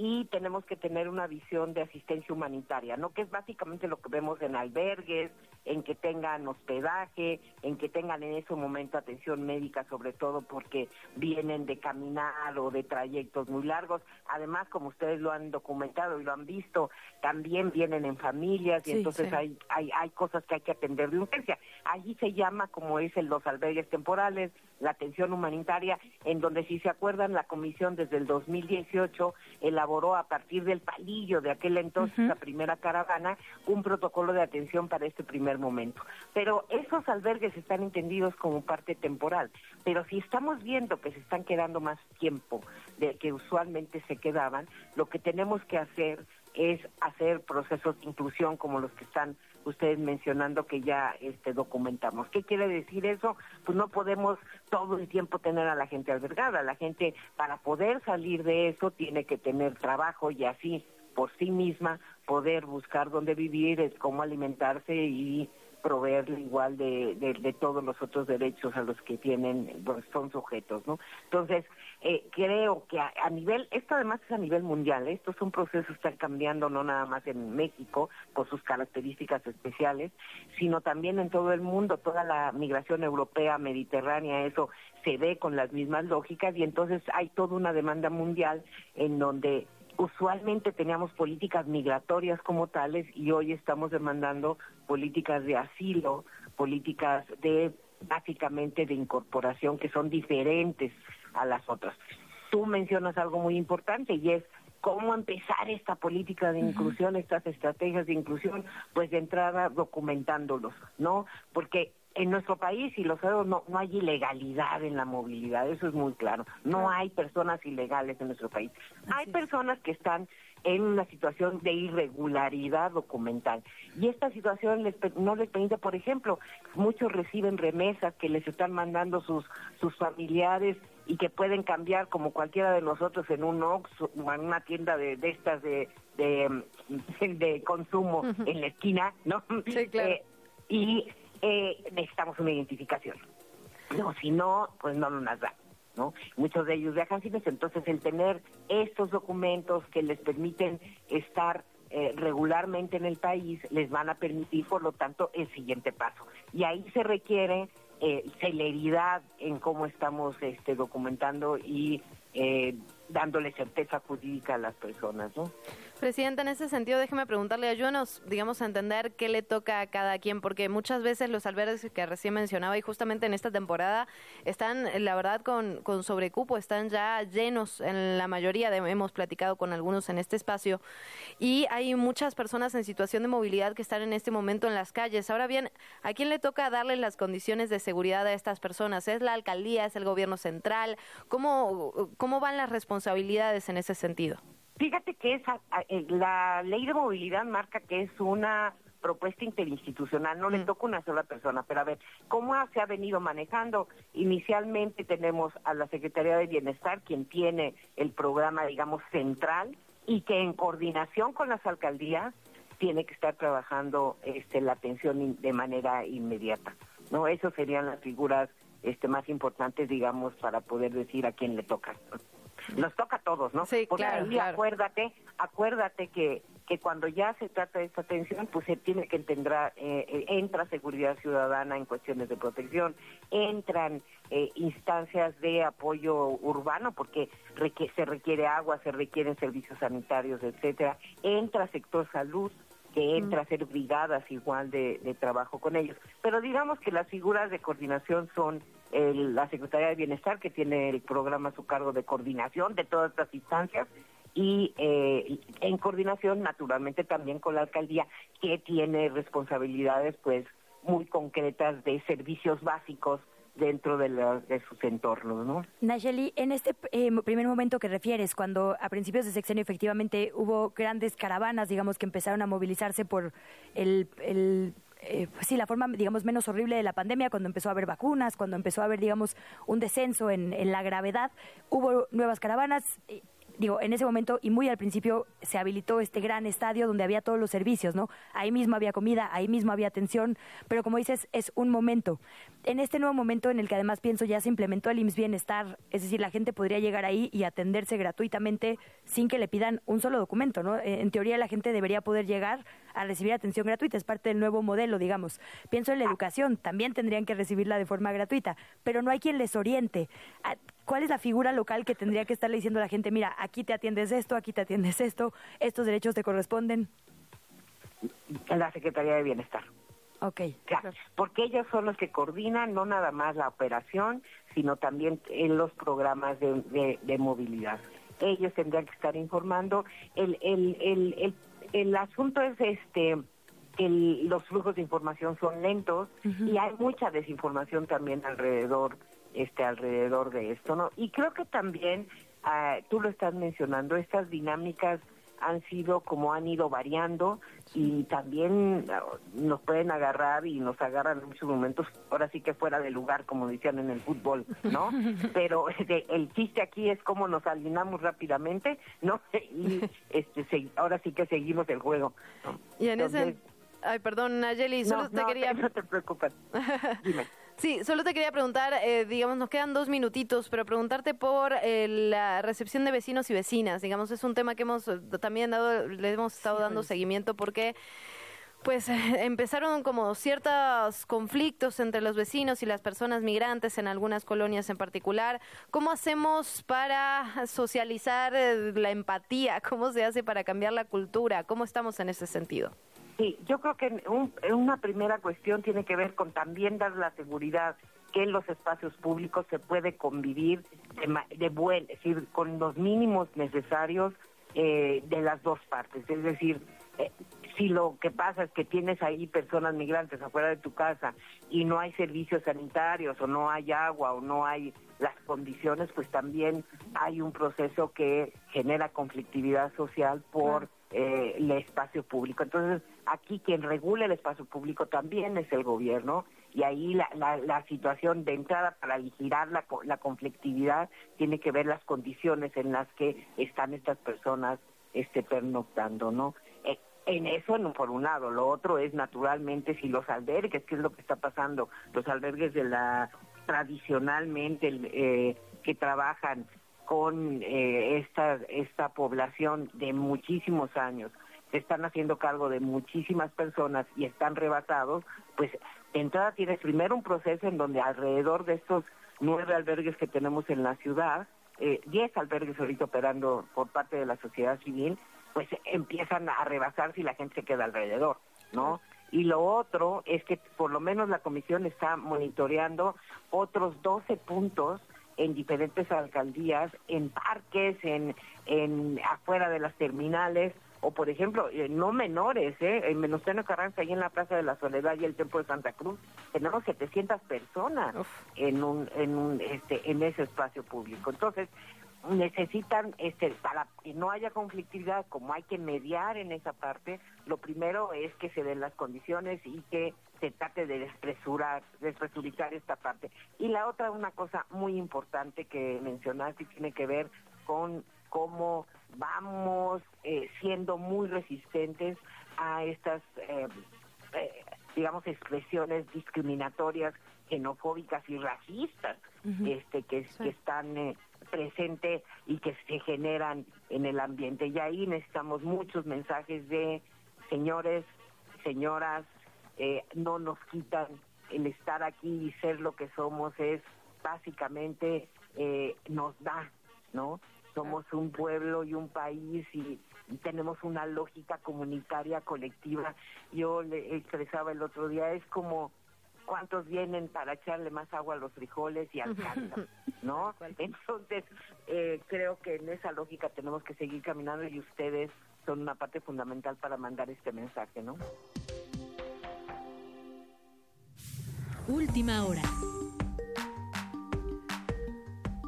y tenemos que tener una visión de asistencia humanitaria, ¿no? Que es básicamente lo que vemos en albergues, en que tengan hospedaje, en que tengan en ese momento atención médica, sobre todo porque vienen de caminar o de trayectos muy largos. Además, como ustedes lo han documentado y lo han visto, también vienen en familias y entonces Hay, hay, hay cosas que hay que atender de urgencia. Allí se llama, como es en los albergues temporales, la atención humanitaria, en donde si se acuerdan, la comisión desde el 2018 elaboró a partir del palillo de aquel entonces, la primera caravana, un protocolo de atención para este primer momento. Pero esos albergues están entendidos como parte temporal. Pero si estamos viendo que se están quedando más tiempo de que usualmente se quedaban, lo que tenemos que hacer es hacer procesos de inclusión como los que están ustedes mencionando que ya este documentamos. ¿Qué quiere decir eso? Pues no podemos todo el tiempo tener a la gente albergada. La gente para poder salir de eso tiene que tener trabajo y así por sí misma poder buscar dónde vivir, cómo alimentarse y proveerle igual de, todos los otros derechos a los que tienen, pues, son sujetos, ¿no? Entonces, eh, creo que a, nivel, esto además es a nivel mundial, ¿eh? estos son procesos que están cambiando no nada más en México por sus características especiales, sino también en todo el mundo, toda la migración europea, mediterránea, eso se ve con las mismas lógicas y entonces hay toda una demanda mundial en donde usualmente teníamos políticas migratorias como tales y hoy estamos demandando políticas de asilo, políticas de básicamente de incorporación que son diferentes a las otras. Tú mencionas algo muy importante y es cómo empezar esta política de inclusión, estas estrategias de inclusión, pues de entrada documentándolos, ¿no? Porque en nuestro país, y lo sabemos, no, no hay ilegalidad en la movilidad, eso es muy claro. No hay personas ilegales en nuestro país. Hay personas que están en una situación de irregularidad documental. Y esta situación les, no les permite, por ejemplo, muchos reciben remesas que les están mandando sus, sus familiares y que pueden cambiar como cualquiera de nosotros en un Ox o en una tienda de, de estas de, de, de consumo en la esquina, ¿no? Sí, claro. Eh, y eh, necesitamos una identificación. No, si no, pues no nos da. ¿no? Muchos de ellos viajan sin eso, entonces el tener estos documentos que les permiten estar eh, regularmente en el país les van a permitir, por lo tanto, el siguiente paso. Y ahí se requiere eh, celeridad en cómo estamos este, documentando y eh, dándole certeza jurídica a las personas, ¿no? Presidenta, en ese sentido, déjeme preguntarle, ayúdanos, digamos, a entender qué le toca a cada quien, porque muchas veces los albergues que recién mencionaba y justamente en esta temporada están, la verdad, con, con sobrecupo, están ya llenos en la mayoría, de, hemos platicado con algunos en este espacio, y hay muchas personas en situación de movilidad que están en este momento en las calles. Ahora bien, ¿a quién le toca darle las condiciones de seguridad a estas personas? ¿Es la alcaldía, es el gobierno central? ¿Cómo, cómo van las responsabilidades en ese sentido? Fíjate que esa, eh, la ley de movilidad marca que es una propuesta interinstitucional, no le toca una sola persona, pero a ver, ¿cómo se ha venido manejando? Inicialmente tenemos a la Secretaría de Bienestar, quien tiene el programa, digamos, central y que en coordinación con las alcaldías tiene que estar trabajando este, la atención de manera inmediata. No, esas serían las figuras este, más importantes, digamos, para poder decir a quién le toca nos toca a todos, ¿no? Sí, Porque claro, ahí acuérdate, acuérdate que que cuando ya se trata de esta atención, pues se tiene que entender, eh, eh, entra seguridad ciudadana en cuestiones de protección, entran eh, instancias de apoyo urbano, porque se requiere agua, se requieren servicios sanitarios, etcétera, entra sector salud, que entra a ser brigadas igual de, de, trabajo con ellos. Pero digamos que las figuras de coordinación son la Secretaría de Bienestar, que tiene el programa a su cargo de coordinación de todas estas instancias, y eh, en coordinación naturalmente también con la alcaldía, que tiene responsabilidades pues muy concretas de servicios básicos dentro de, de, sus entornos, ¿no? Nayeli, en este eh, primer momento que refieres, cuando a principios de sexenio efectivamente hubo grandes caravanas, digamos, que empezaron a movilizarse por el, el eh, pues sí, la forma, digamos, menos horrible de la pandemia, cuando empezó a haber vacunas, cuando empezó a haber, digamos, un descenso en, en la gravedad, hubo nuevas caravanas. Eh, digo, en ese momento y muy al principio se habilitó este gran estadio donde había todos los servicios, ¿no? Ahí mismo había comida, ahí mismo había atención, pero como dices, es un momento. En este nuevo momento en el que además pienso ya se implementó el IMSS Bienestar, es decir, la gente podría llegar ahí y atenderse gratuitamente sin que le pidan un solo documento, ¿no? En teoría la gente debería poder llegar a recibir atención gratuita, es parte del nuevo modelo, digamos. Pienso en la educación, también tendrían que recibirla de forma gratuita, pero no hay quien les oriente. Ah, ¿Cuál es la figura local que tendría que estarle diciendo a la gente, mira, aquí te atiendes esto, aquí te atiendes esto, estos derechos te corresponden? La Secretaría de Bienestar. Ok. porque ellos son los que coordinan no nada más la operación, sino también en los programas de, de, movilidad. Ellos tendrían que estar informando. El, el, el, el, el asunto es este que los flujos de información son lentos y hay mucha desinformación también alrededor este alrededor de esto, ¿no? Y creo que también ah, tú lo estás mencionando estas dinámicas han sido como han ido variando y también ah, nos pueden agarrar y nos agarran en muchos momentos, ahora sí que fuera de lugar, como decían en el fútbol, ¿no? Pero el chiste aquí es cómo nos alineamos rápidamente, ¿no? Y este, ahora sí que seguimos el juego. Y en ese... Ay, perdón, Nayeli, solo te quería... No te preocupes, dime. Sí, solo te quería preguntar, eh, digamos, nos quedan dos minutitos, pero preguntarte por eh, la recepción de vecinos y vecinas. Digamos, es un tema que hemos eh, también dado, le hemos estado dando seguimiento porque pues empezaron como ciertos conflictos entre los vecinos y las personas migrantes en algunas colonias en particular. ¿Cómo hacemos para socializar la empatía? ¿Cómo se hace para cambiar la cultura? ¿Cómo estamos en ese sentido? Sí, yo creo que una primera cuestión tiene que ver con también dar la seguridad que en los espacios públicos se puede convivir de, de buen, es decir, con los mínimos necesarios eh, de las dos partes. Es decir, eh, si lo que pasa es que tienes ahí personas migrantes afuera de tu casa y no hay servicios sanitarios o no hay agua o no hay las condiciones, pues también hay un proceso que genera conflictividad social por eh, el espacio público. Entonces, aquí quien regula el espacio público también es el gobierno y ahí la, la, situación de entrada para vigilar la, la conflictividad tiene que ver las condiciones en las que están estas personas este pernoctando, ¿no? Eh, en eso, no, por un lado. Lo otro es, naturalmente, si los albergues, ¿qué es lo que está pasando? Los albergues de la tradicionalmente eh, que trabajan con eh, esta, esta población de muchísimos años, se están haciendo cargo de muchísimas personas y están rebasados, pues de entrada tienes primero un proceso en donde alrededor de estos nueve albergues que tenemos en la ciudad, eh, diez albergues ahorita operando por parte de la sociedad civil, pues empiezan a rebasar si la gente se queda alrededor, ¿no? Y lo otro es que por lo menos la comisión está monitoreando otros 12 puntos en diferentes alcaldías, en parques, en, en afuera de las terminales, o por ejemplo, eh, no menores, ¿eh? en Menoseno Carranza, ahí en la Plaza de la Soledad y el Templo de Santa Cruz, tenemos 700 personas en un, en un, este, en ese espacio público. Entonces, necesitan, este, para que no haya conflictividad, como hay que mediar en esa parte, lo primero es que se den las condiciones y que se trate de despresurar, despresurizar esta parte. Y la otra, una cosa muy importante que mencionaste, tiene que ver con cómo vamos eh, siendo muy resistentes a estas, eh, eh, digamos, expresiones discriminatorias, xenofóbicas y racistas este, que, que están presentes y que se generan en el ambiente. Y ahí necesitamos muchos mensajes de señores, señoras, eh, no nos quitan el estar aquí y ser lo que somos es básicamente eh, nos da, ¿no? Somos un pueblo y un país y, tenemos una lógica comunitaria colectiva. Yo le expresaba el otro día, es como cuántos vienen para echarle más agua a los frijoles y al caldo, ¿no? Entonces, eh, creo que en esa lógica tenemos que seguir caminando y ustedes son una parte fundamental para mandar este mensaje, ¿no? Última hora.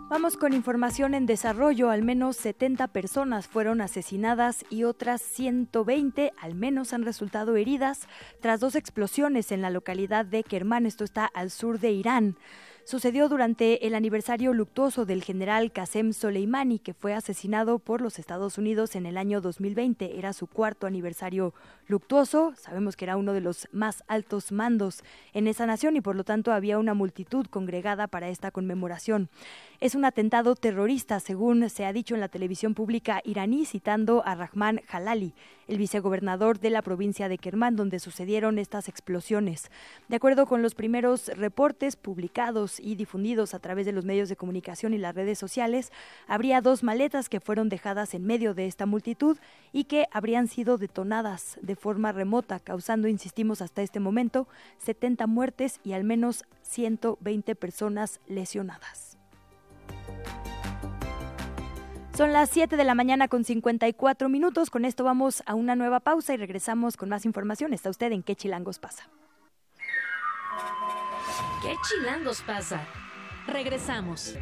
Vamos con información en desarrollo. Al menos 70 personas fueron asesinadas y otras 120 al menos han resultado heridas tras dos explosiones en la localidad de Kerman. Esto está al sur de Irán sucedió durante el aniversario luctuoso del general Qasem Soleimani, que fue asesinado por los Estados Unidos en el año 2020. Era su cuarto aniversario luctuoso. Sabemos que era uno de los más altos mandos en esa nación y por lo tanto había una multitud congregada para esta conmemoración. Es un atentado terrorista, según se ha dicho en la televisión pública iraní, citando a Rahman Jalali. El vicegobernador de la provincia de Kermán, donde sucedieron estas explosiones. De acuerdo con los primeros reportes publicados y difundidos a través de los medios de comunicación y las redes sociales, habría dos maletas que fueron dejadas en medio de esta multitud y que habrían sido detonadas de forma remota, causando, insistimos hasta este momento, 70 muertes y al menos 120 personas lesionadas. Son las 7 de la mañana con 54 minutos. Con esto vamos a una nueva pausa y regresamos con más información. Está usted en ¿Qué chilangos pasa? ¿Qué chilangos pasa? Regresamos.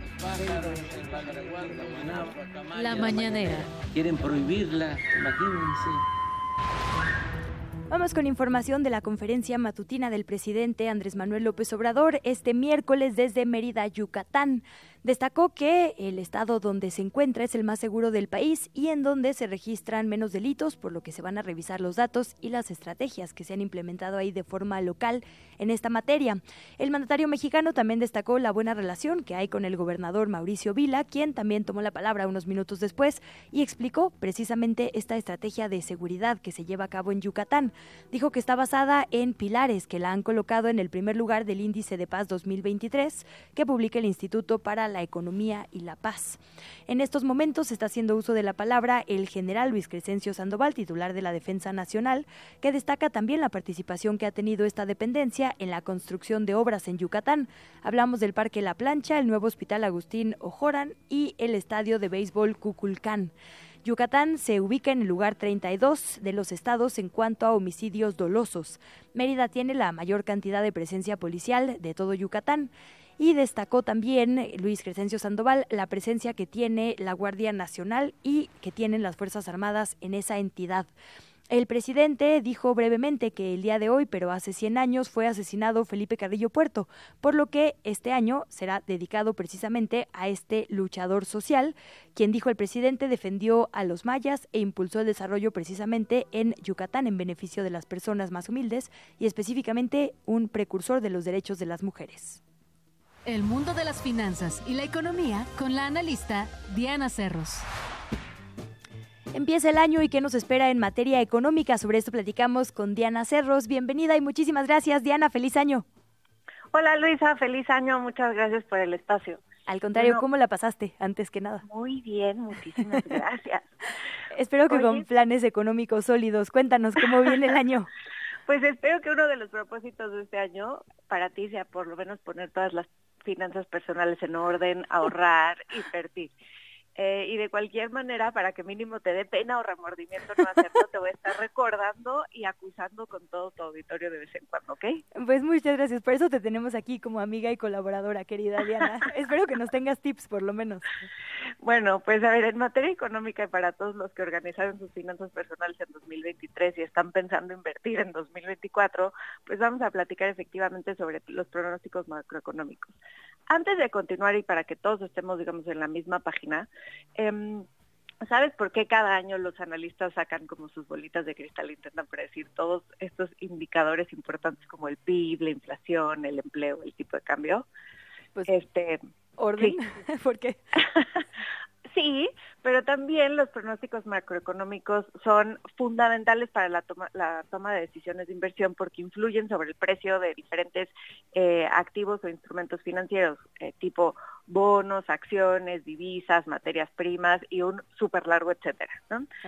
La mañanera. Quieren prohibirla, imagínense. Vamos con información de la conferencia matutina del presidente Andrés Manuel López Obrador este miércoles desde Mérida, Yucatán. Destacó que el estado donde se encuentra es el más seguro del país y en donde se registran menos delitos, por lo que se van a revisar los datos y las estrategias que se han implementado ahí de forma local en esta materia. El mandatario mexicano también destacó la buena relación que hay con el gobernador Mauricio Vila, quien también tomó la palabra unos minutos después y explicó precisamente esta estrategia de seguridad que se lleva a cabo en Yucatán. Dijo que está basada en pilares que la han colocado en el primer lugar del índice de paz 2023 que publica el Instituto para la economía y la paz. En estos momentos está haciendo uso de la palabra el general Luis Crescencio Sandoval, titular de la Defensa Nacional, que destaca también la participación que ha tenido esta dependencia en la construcción de obras en Yucatán. Hablamos del Parque La Plancha, el nuevo Hospital Agustín Ojoran y el Estadio de Béisbol Cuculcán. Yucatán se ubica en el lugar 32 de los estados en cuanto a homicidios dolosos. Mérida tiene la mayor cantidad de presencia policial de todo Yucatán y destacó también Luis Crescencio Sandoval la presencia que tiene la Guardia Nacional y que tienen las Fuerzas Armadas en esa entidad. El presidente dijo brevemente que el día de hoy, pero hace 100 años, fue asesinado Felipe Carrillo Puerto, por lo que este año será dedicado precisamente a este luchador social, quien dijo el presidente defendió a los mayas e impulsó el desarrollo precisamente en Yucatán en beneficio de las personas más humildes y específicamente un precursor de los derechos de las mujeres. El mundo de las finanzas y la economía con la analista Diana Cerros. Empieza el año y qué nos espera en materia económica. Sobre esto platicamos con Diana Cerros. Bienvenida y muchísimas gracias, Diana. Feliz año. Hola Luisa, feliz año. Muchas gracias por el espacio. Al contrario, ¿cómo la pasaste antes que nada? Muy bien, muchísimas gracias. espero que con planes económicos sólidos. Cuéntanos cómo viene el año. Pues espero que uno de los propósitos de este año para ti sea por lo menos poner todas las finanzas personales en orden, ahorrar, invertir. Eh, y de cualquier manera, para que mínimo te dé pena o remordimiento no hacerlo, te voy a estar recordando y acusando con todo tu auditorio de vez en cuando, ¿ok? Pues muchas gracias, por eso te tenemos aquí como amiga y colaboradora, querida Diana. Espero que nos tengas tips, por lo menos. Bueno, pues a ver, en materia económica y para todos los que organizaron sus finanzas personales en 2023 y están pensando invertir en 2024, pues vamos a platicar efectivamente sobre los pronósticos macroeconómicos. Antes de continuar y para que todos estemos, digamos, en la misma página, Em, ¿Sabes por qué cada año los analistas sacan como sus bolitas de cristal e intentan predecir todos estos indicadores importantes como el PIB, la inflación, el empleo, el tipo de cambio? Pues, este, orden, ¿por qué? Sí, pero también los pronósticos macroeconómicos son fundamentales para la toma, la toma de decisiones de inversión porque influyen sobre el precio de diferentes eh, activos o instrumentos financieros, eh, tipo bonos, acciones, divisas, materias primas y un súper largo etcétera.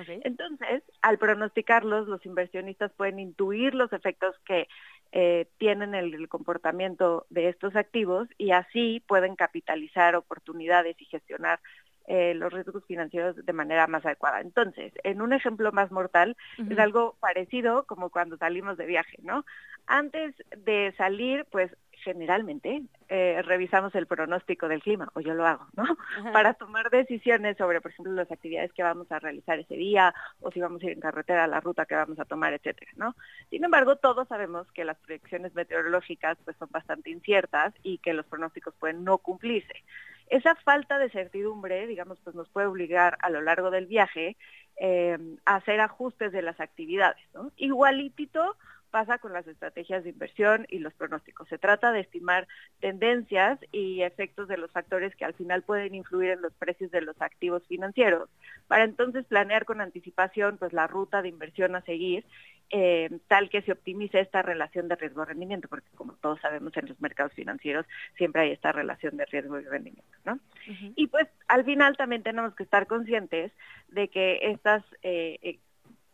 Entonces, al pronosticarlos, los inversionistas pueden intuir los efectos que eh, tienen el, comportamiento de estos activos y así pueden capitalizar oportunidades y gestionar eh, los riesgos financieros de manera más adecuada. Entonces, en un ejemplo más mortal, es algo parecido como cuando salimos de viaje, ¿no? Antes de salir, pues generalmente eh, revisamos el pronóstico del clima, o yo lo hago, ¿no? Para tomar decisiones sobre, por ejemplo, las actividades que vamos a realizar ese día, o si vamos a ir en carretera, la ruta que vamos a tomar, etcétera, ¿no? Sin embargo, todos sabemos que las proyecciones meteorológicas pues son bastante inciertas y que los pronósticos pueden no cumplirse. Esa falta de certidumbre, digamos, pues nos puede obligar a lo largo del viaje eh, a hacer ajustes de las actividades, ¿no? Igualitito pasa con las estrategias de inversión y los pronósticos. Se trata de estimar tendencias y efectos de los factores que al final pueden influir en los precios de los activos financieros, para entonces planear con anticipación pues la ruta de inversión a seguir eh, tal que se optimice esta relación de riesgo-rendimiento, porque como todos sabemos en los mercados financieros siempre hay esta relación de riesgo y rendimiento, ¿no? Y pues al final también tenemos que estar conscientes de que estas eh, eh,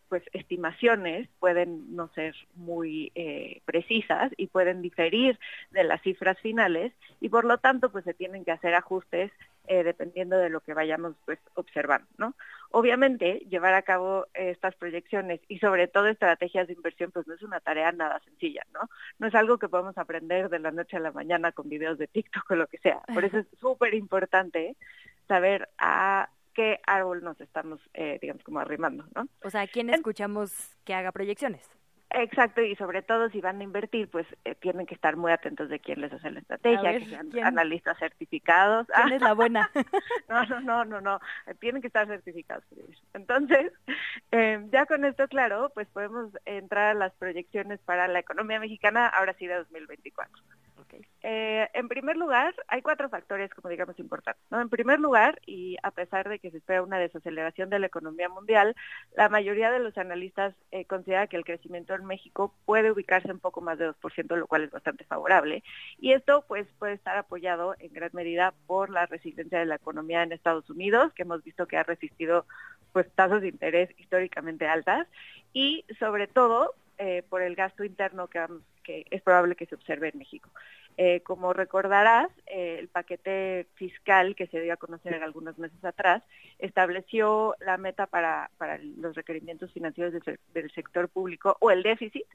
pues estimaciones pueden no ser muy eh, precisas y pueden diferir de las cifras finales y por lo tanto pues se tienen que hacer ajustes eh, dependiendo de lo que vayamos pues observando, ¿no? Obviamente llevar a cabo estas proyecciones y sobre todo estrategias de inversión pues no es una tarea nada sencilla, ¿no? No es algo que podemos aprender de la noche a la mañana con videos de TikTok o lo que sea. Por eso es súper importante saber a qué árbol nos estamos, eh, digamos, como arrimando, ¿no? O sea, ¿a quién escuchamos que haga proyecciones? Exacto, y sobre todo si van a invertir, pues eh, tienen que estar muy atentos de quién les hace la estrategia, que sean analistas certificados. ¿Quién es la buena? no, no, no, no, no, tienen que estar certificados. Entonces, eh, ya con esto claro, pues podemos entrar a las proyecciones para la economía mexicana, ahora sí de 2024. Eh, en primer lugar, hay cuatro factores, como digamos, importantes. En primer lugar, y a pesar de que se espera una desaceleración de la economía mundial, la mayoría de los analistas eh, considera que el crecimiento en México puede ubicarse en poco más de 2%, lo cual es bastante favorable. Y esto pues puede estar apoyado en gran medida por la resiliencia de la economía en Estados Unidos, que hemos visto que ha resistido pues tasas de interés históricamente altas, y sobre todo eh, por el gasto interno que, que es probable que se observe en México. Eh, como recordarás, eh, el paquete fiscal que se dio a conocer algunos meses atrás estableció la meta para, para los requerimientos financieros del, sector público o el déficit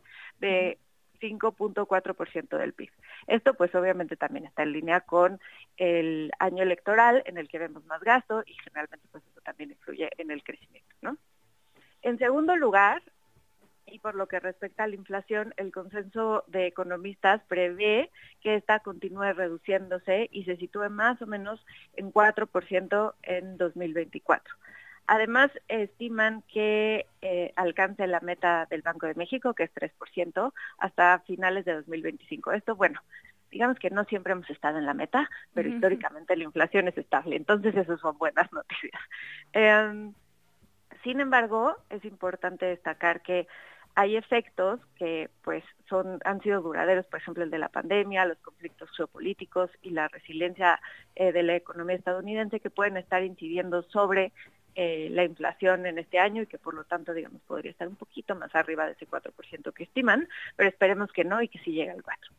de 5.4% del PIB. Esto pues obviamente también está en línea con el año electoral en el que vemos más gasto y generalmente pues eso también influye en el crecimiento, ¿no? En segundo lugar, y por lo que respecta a la inflación, el consenso de economistas prevé que esta continúe reduciéndose y se sitúe más o menos en 4% en 2024. Además, estiman que eh, alcance la meta del Banco de México, que es 3%, hasta finales de 2025. Esto, bueno, digamos que no siempre hemos estado en la meta, pero históricamente la inflación es estable, entonces eso son buenas noticias. Em, sin embargo, es importante destacar que hay efectos que pues han sido duraderos, por ejemplo el de la pandemia, los conflictos geopolíticos y la resiliencia eh, de la economía estadounidense que pueden estar incidiendo sobre eh, la inflación en este año y que por lo tanto digamos podría estar un poquito más arriba de ese 4% que estiman, pero esperemos que no y que sí llegue al 4.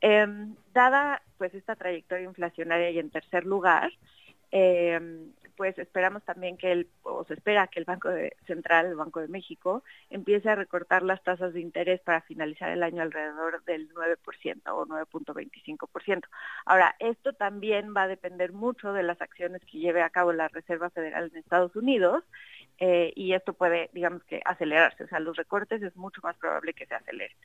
Em, dada pues esta trayectoria inflacionaria y en tercer lugar, eh, pues esperamos también que el, o se espera que el Banco Central, el Banco de México, empiece a recortar las tasas de interés para finalizar el año alrededor del 9% o 9.25%. Ahora, esto también va a depender mucho de las acciones que lleve a cabo la Reserva Federal en Estados Unidos eh, y esto puede, digamos que, acelerarse. O sea, los recortes es mucho más probable que se aceleren.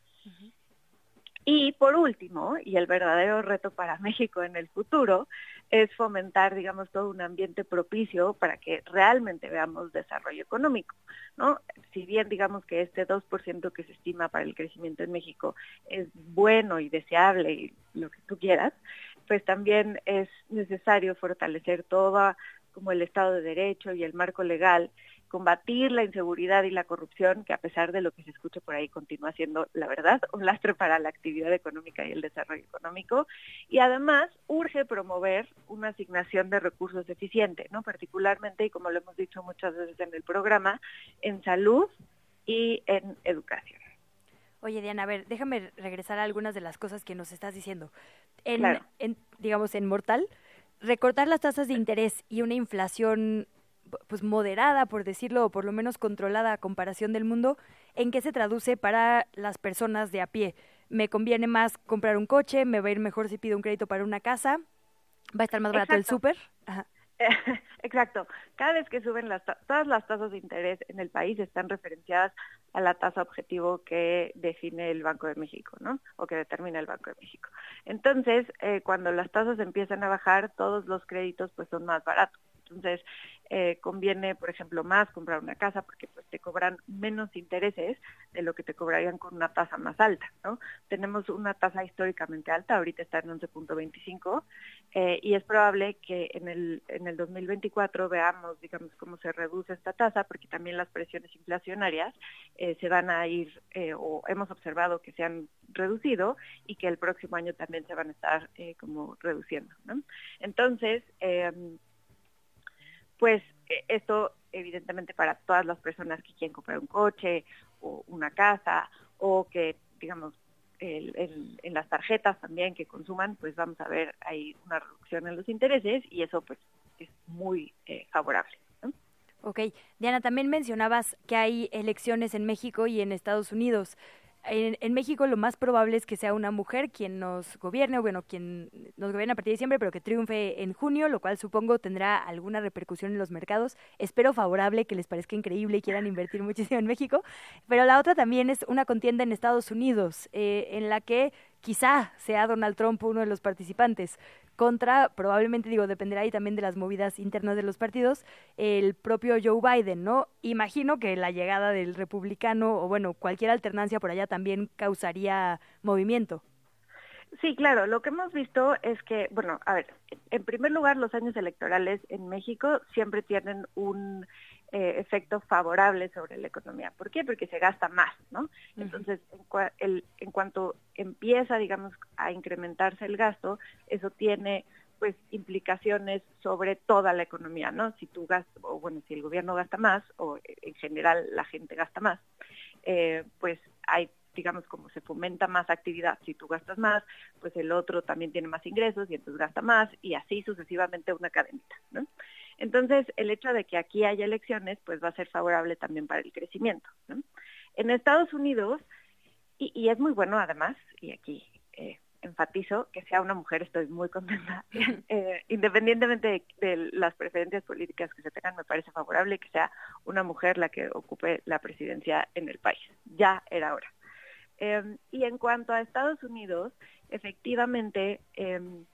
Y por último, y el verdadero reto para México en el futuro, es fomentar, digamos, todo un ambiente propicio para que realmente veamos desarrollo económico, ¿no? Si bien, digamos, que este 2% que se estima para el crecimiento en México es bueno y deseable y lo que tú quieras, pues también es necesario fortalecer todo como el Estado de Derecho y el marco legal combatir la inseguridad y la corrupción, que a pesar de lo que se escucha por ahí continúa siendo, la verdad, un lastre para la actividad económica y el desarrollo económico. Y además urge promover una asignación de recursos eficiente, ¿no? Particularmente, y como lo hemos dicho muchas veces en el programa, en salud y en educación. Oye, Diana, a ver, déjame regresar a algunas de las cosas que nos estás diciendo. En, en digamos, en Mortal, recortar las tasas de interés y una inflación pues moderada, por decirlo, o por lo menos controlada a comparación del mundo, ¿en qué se traduce para las personas de a pie? ¿Me conviene más comprar un coche? ¿Me va a ir mejor si pido un crédito para una casa? ¿Va a estar más barato el súper? Exacto. Cada vez que suben las todas las tasas de interés en el país están referenciadas a la tasa objetivo que define el Banco de México, ¿no? O que determina el Banco de México. Entonces, eh, cuando las tasas empiezan a bajar, todos los créditos pues son más baratos Entonces, eh, conviene, por ejemplo, más comprar una casa porque pues te cobran menos intereses de lo que te cobrarían con una tasa más alta, ¿no? Tenemos una tasa históricamente alta, ahorita está en 11.25 eh, y es probable que en el en el 2024 veamos, digamos, cómo se reduce esta tasa porque también las presiones inflacionarias eh, se van a ir o hemos observado que se han reducido y que el próximo año también se van a estar como reduciendo, ¿no? Entonces, pues eh, esto evidentemente para todas las personas que quieren comprar un coche o una casa o que digamos en las tarjetas también que consuman, pues vamos a ver ahí una reducción en los intereses y eso pues es muy eh, favorable. Ok, Diana, también mencionabas que hay elecciones en México y en Estados Unidos en, México lo más probable es que sea una mujer quien nos gobierne, o bueno, quien nos gobierne a partir de diciembre, pero que triunfe en junio, lo cual supongo tendrá alguna repercusión en los mercados. Espero favorable, que les parezca increíble y quieran invertir muchísimo en México. Pero la otra también es una contienda en Estados Unidos, eh, en la que quizá sea Donald Trump uno de los participantes contra, probablemente digo, dependerá ahí también de las movidas internas de los partidos, el propio Joe Biden, ¿no? Imagino que la llegada del republicano o bueno, cualquier alternancia por allá también causaría movimiento. Sí, claro, lo que hemos visto es que, bueno, a ver, en primer lugar, los años electorales en México siempre tienen un eh, efecto favorable sobre la economía. ¿Por qué? Porque se gasta más, ¿no? Entonces, en, en cuanto empieza, digamos, a incrementarse el gasto, eso tiene pues implicaciones sobre toda la economía, ¿no? Si tú gastas, o bueno, si el gobierno gasta más, o en general la gente gasta más, eh, pues hay digamos, como se fomenta más actividad, si tú gastas más, pues el otro también tiene más ingresos y entonces gasta más y así sucesivamente una cadenita, ¿no? Entonces, el hecho de que aquí haya elecciones, pues va a ser favorable también para el crecimiento, ¿no? En Estados Unidos, y, es muy bueno además, y aquí eh, enfatizo que sea una mujer, estoy muy contenta, eh, independientemente de, de, las preferencias políticas que se tengan, me parece favorable que sea una mujer la que ocupe la presidencia en el país. Ya era hora. Em, y en cuanto a Estados Unidos, efectivamente, em,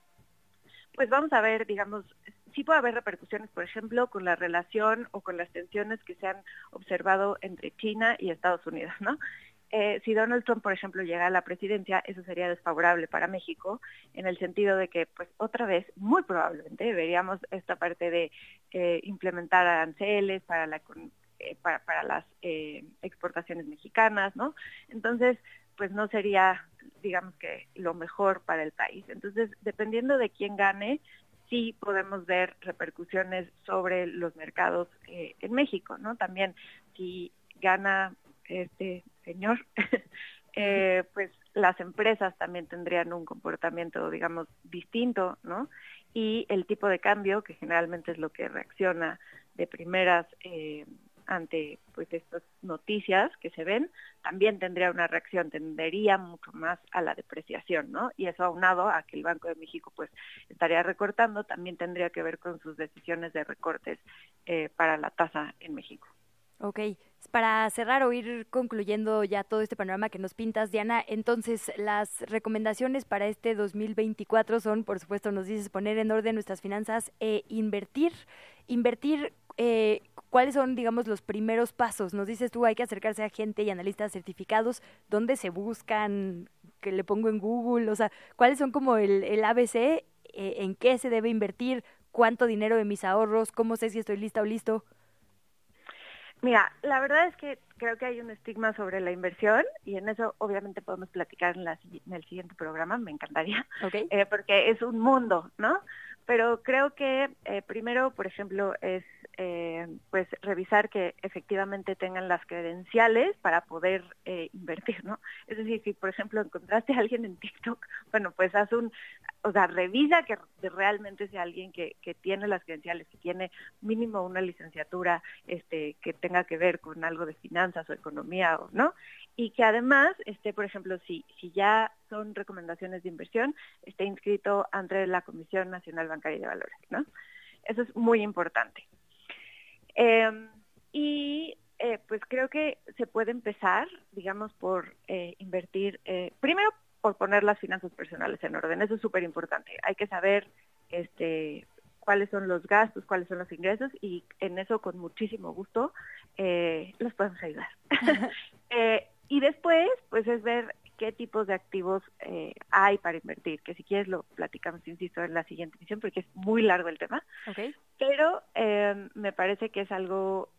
pues vamos a ver, digamos, sí puede haber repercusiones, por ejemplo, con la relación o con las tensiones que se han observado entre China y Estados Unidos, ¿no? Eh, si Donald Trump, por ejemplo, llega a la presidencia, eso sería desfavorable para México, en el sentido de que, pues, otra vez, muy probablemente, veríamos esta parte de eh, implementar aranceles para la eh, para, para las eh, exportaciones mexicanas, ¿no? Entonces, pues no sería, digamos que, lo mejor para el país. Entonces, dependiendo de quién gane, sí podemos ver repercusiones sobre los mercados eh, en México, ¿no? También, si gana este señor, pues las empresas también tendrían un comportamiento, digamos, distinto, ¿no? Y el tipo de cambio, que generalmente es lo que reacciona de primeras eh, ante pues estas noticias que se ven, también tendría una reacción, tendería mucho más a la depreciación, ¿no? Y eso aunado a que el Banco de México pues estaría recortando, también tendría que ver con sus decisiones de recortes eh, para la tasa en México. Ok, para cerrar o ir concluyendo ya todo este panorama que nos pintas, Diana, entonces las recomendaciones para este 2024 son, por supuesto, nos dices poner en orden nuestras finanzas e invertir. Invertir eh, ¿cuáles son, digamos, los primeros pasos? Nos dices tú, hay que acercarse a gente y analistas certificados, ¿dónde se buscan? que le pongo en Google? O sea, ¿cuáles son como el, el ABC? Eh, ¿En qué se debe invertir? ¿Cuánto dinero de mis ahorros? ¿Cómo sé si estoy lista o listo? Mira, la verdad es que creo que hay un estigma sobre la inversión y en eso obviamente podemos platicar en, la, en el siguiente programa, me encantaría, eh, porque es un mundo, ¿no? Pero creo que eh, primero, por ejemplo, es eh, pues revisar que efectivamente tengan las credenciales para poder eh, invertir, ¿no? Es decir, si por ejemplo encontraste a alguien en TikTok, bueno, pues haz un, o sea, revisa que realmente sea alguien que, que tiene las credenciales, que tiene mínimo una licenciatura este, que tenga que ver con algo de finanzas o economía, o ¿no? Y que además, este, por ejemplo, si, si ya son recomendaciones de inversión, esté inscrito ante la Comisión Nacional Bancaria de Valores, ¿no? Eso es muy importante. Em, y eh, pues creo que se puede empezar, digamos, por eh, invertir, eh, primero por poner las finanzas personales en orden, eso es súper importante. Hay que saber este, cuáles son los gastos, cuáles son los ingresos y en eso con muchísimo gusto los podemos ayudar. y después, pues es ver qué tipos de activos eh, hay para invertir, que si quieres lo platicamos, insisto, en la siguiente emisión, porque es muy largo el tema. Okay. Pero eh, me parece que es algo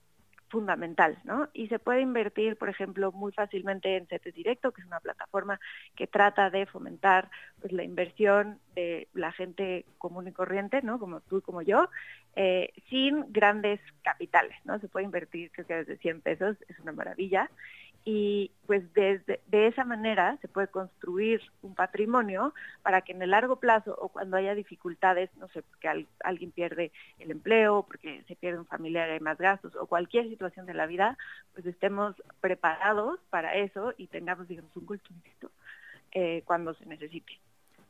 fundamental, ¿no? Y se puede invertir, por ejemplo, muy fácilmente en CETES Directo, que es una plataforma que trata de fomentar pues, la inversión de la gente común y corriente, ¿no? Como tú y como yo, eh, sin grandes capitales, ¿no? Se puede invertir, creo que desde 100 pesos, es una maravilla y pues desde de esa manera se puede construir un patrimonio para que en el largo plazo o cuando haya dificultades, no sé, porque al, alguien pierde el empleo, porque se pierde un familiar hay más gastos o cualquier situación de la vida, pues estemos preparados para eso y tengamos, digamos, un colchoncito eh, cuando se necesite.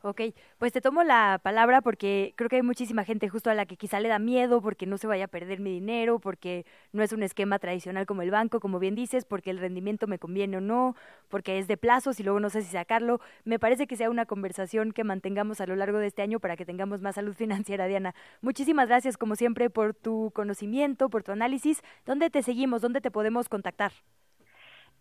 Ok, pues te tomo la palabra porque creo que hay muchísima gente justo a la que quizá le da miedo porque no se vaya a perder mi dinero, porque no es un esquema tradicional como el banco, como bien dices, porque el rendimiento me conviene o no, porque es de plazos y luego no sé si sacarlo. Me parece que sea una conversación que mantengamos a lo largo de este año para que tengamos más salud financiera, Diana. Muchísimas gracias, como siempre, por tu conocimiento, por tu análisis. ¿Dónde te seguimos? ¿Dónde te podemos contactar?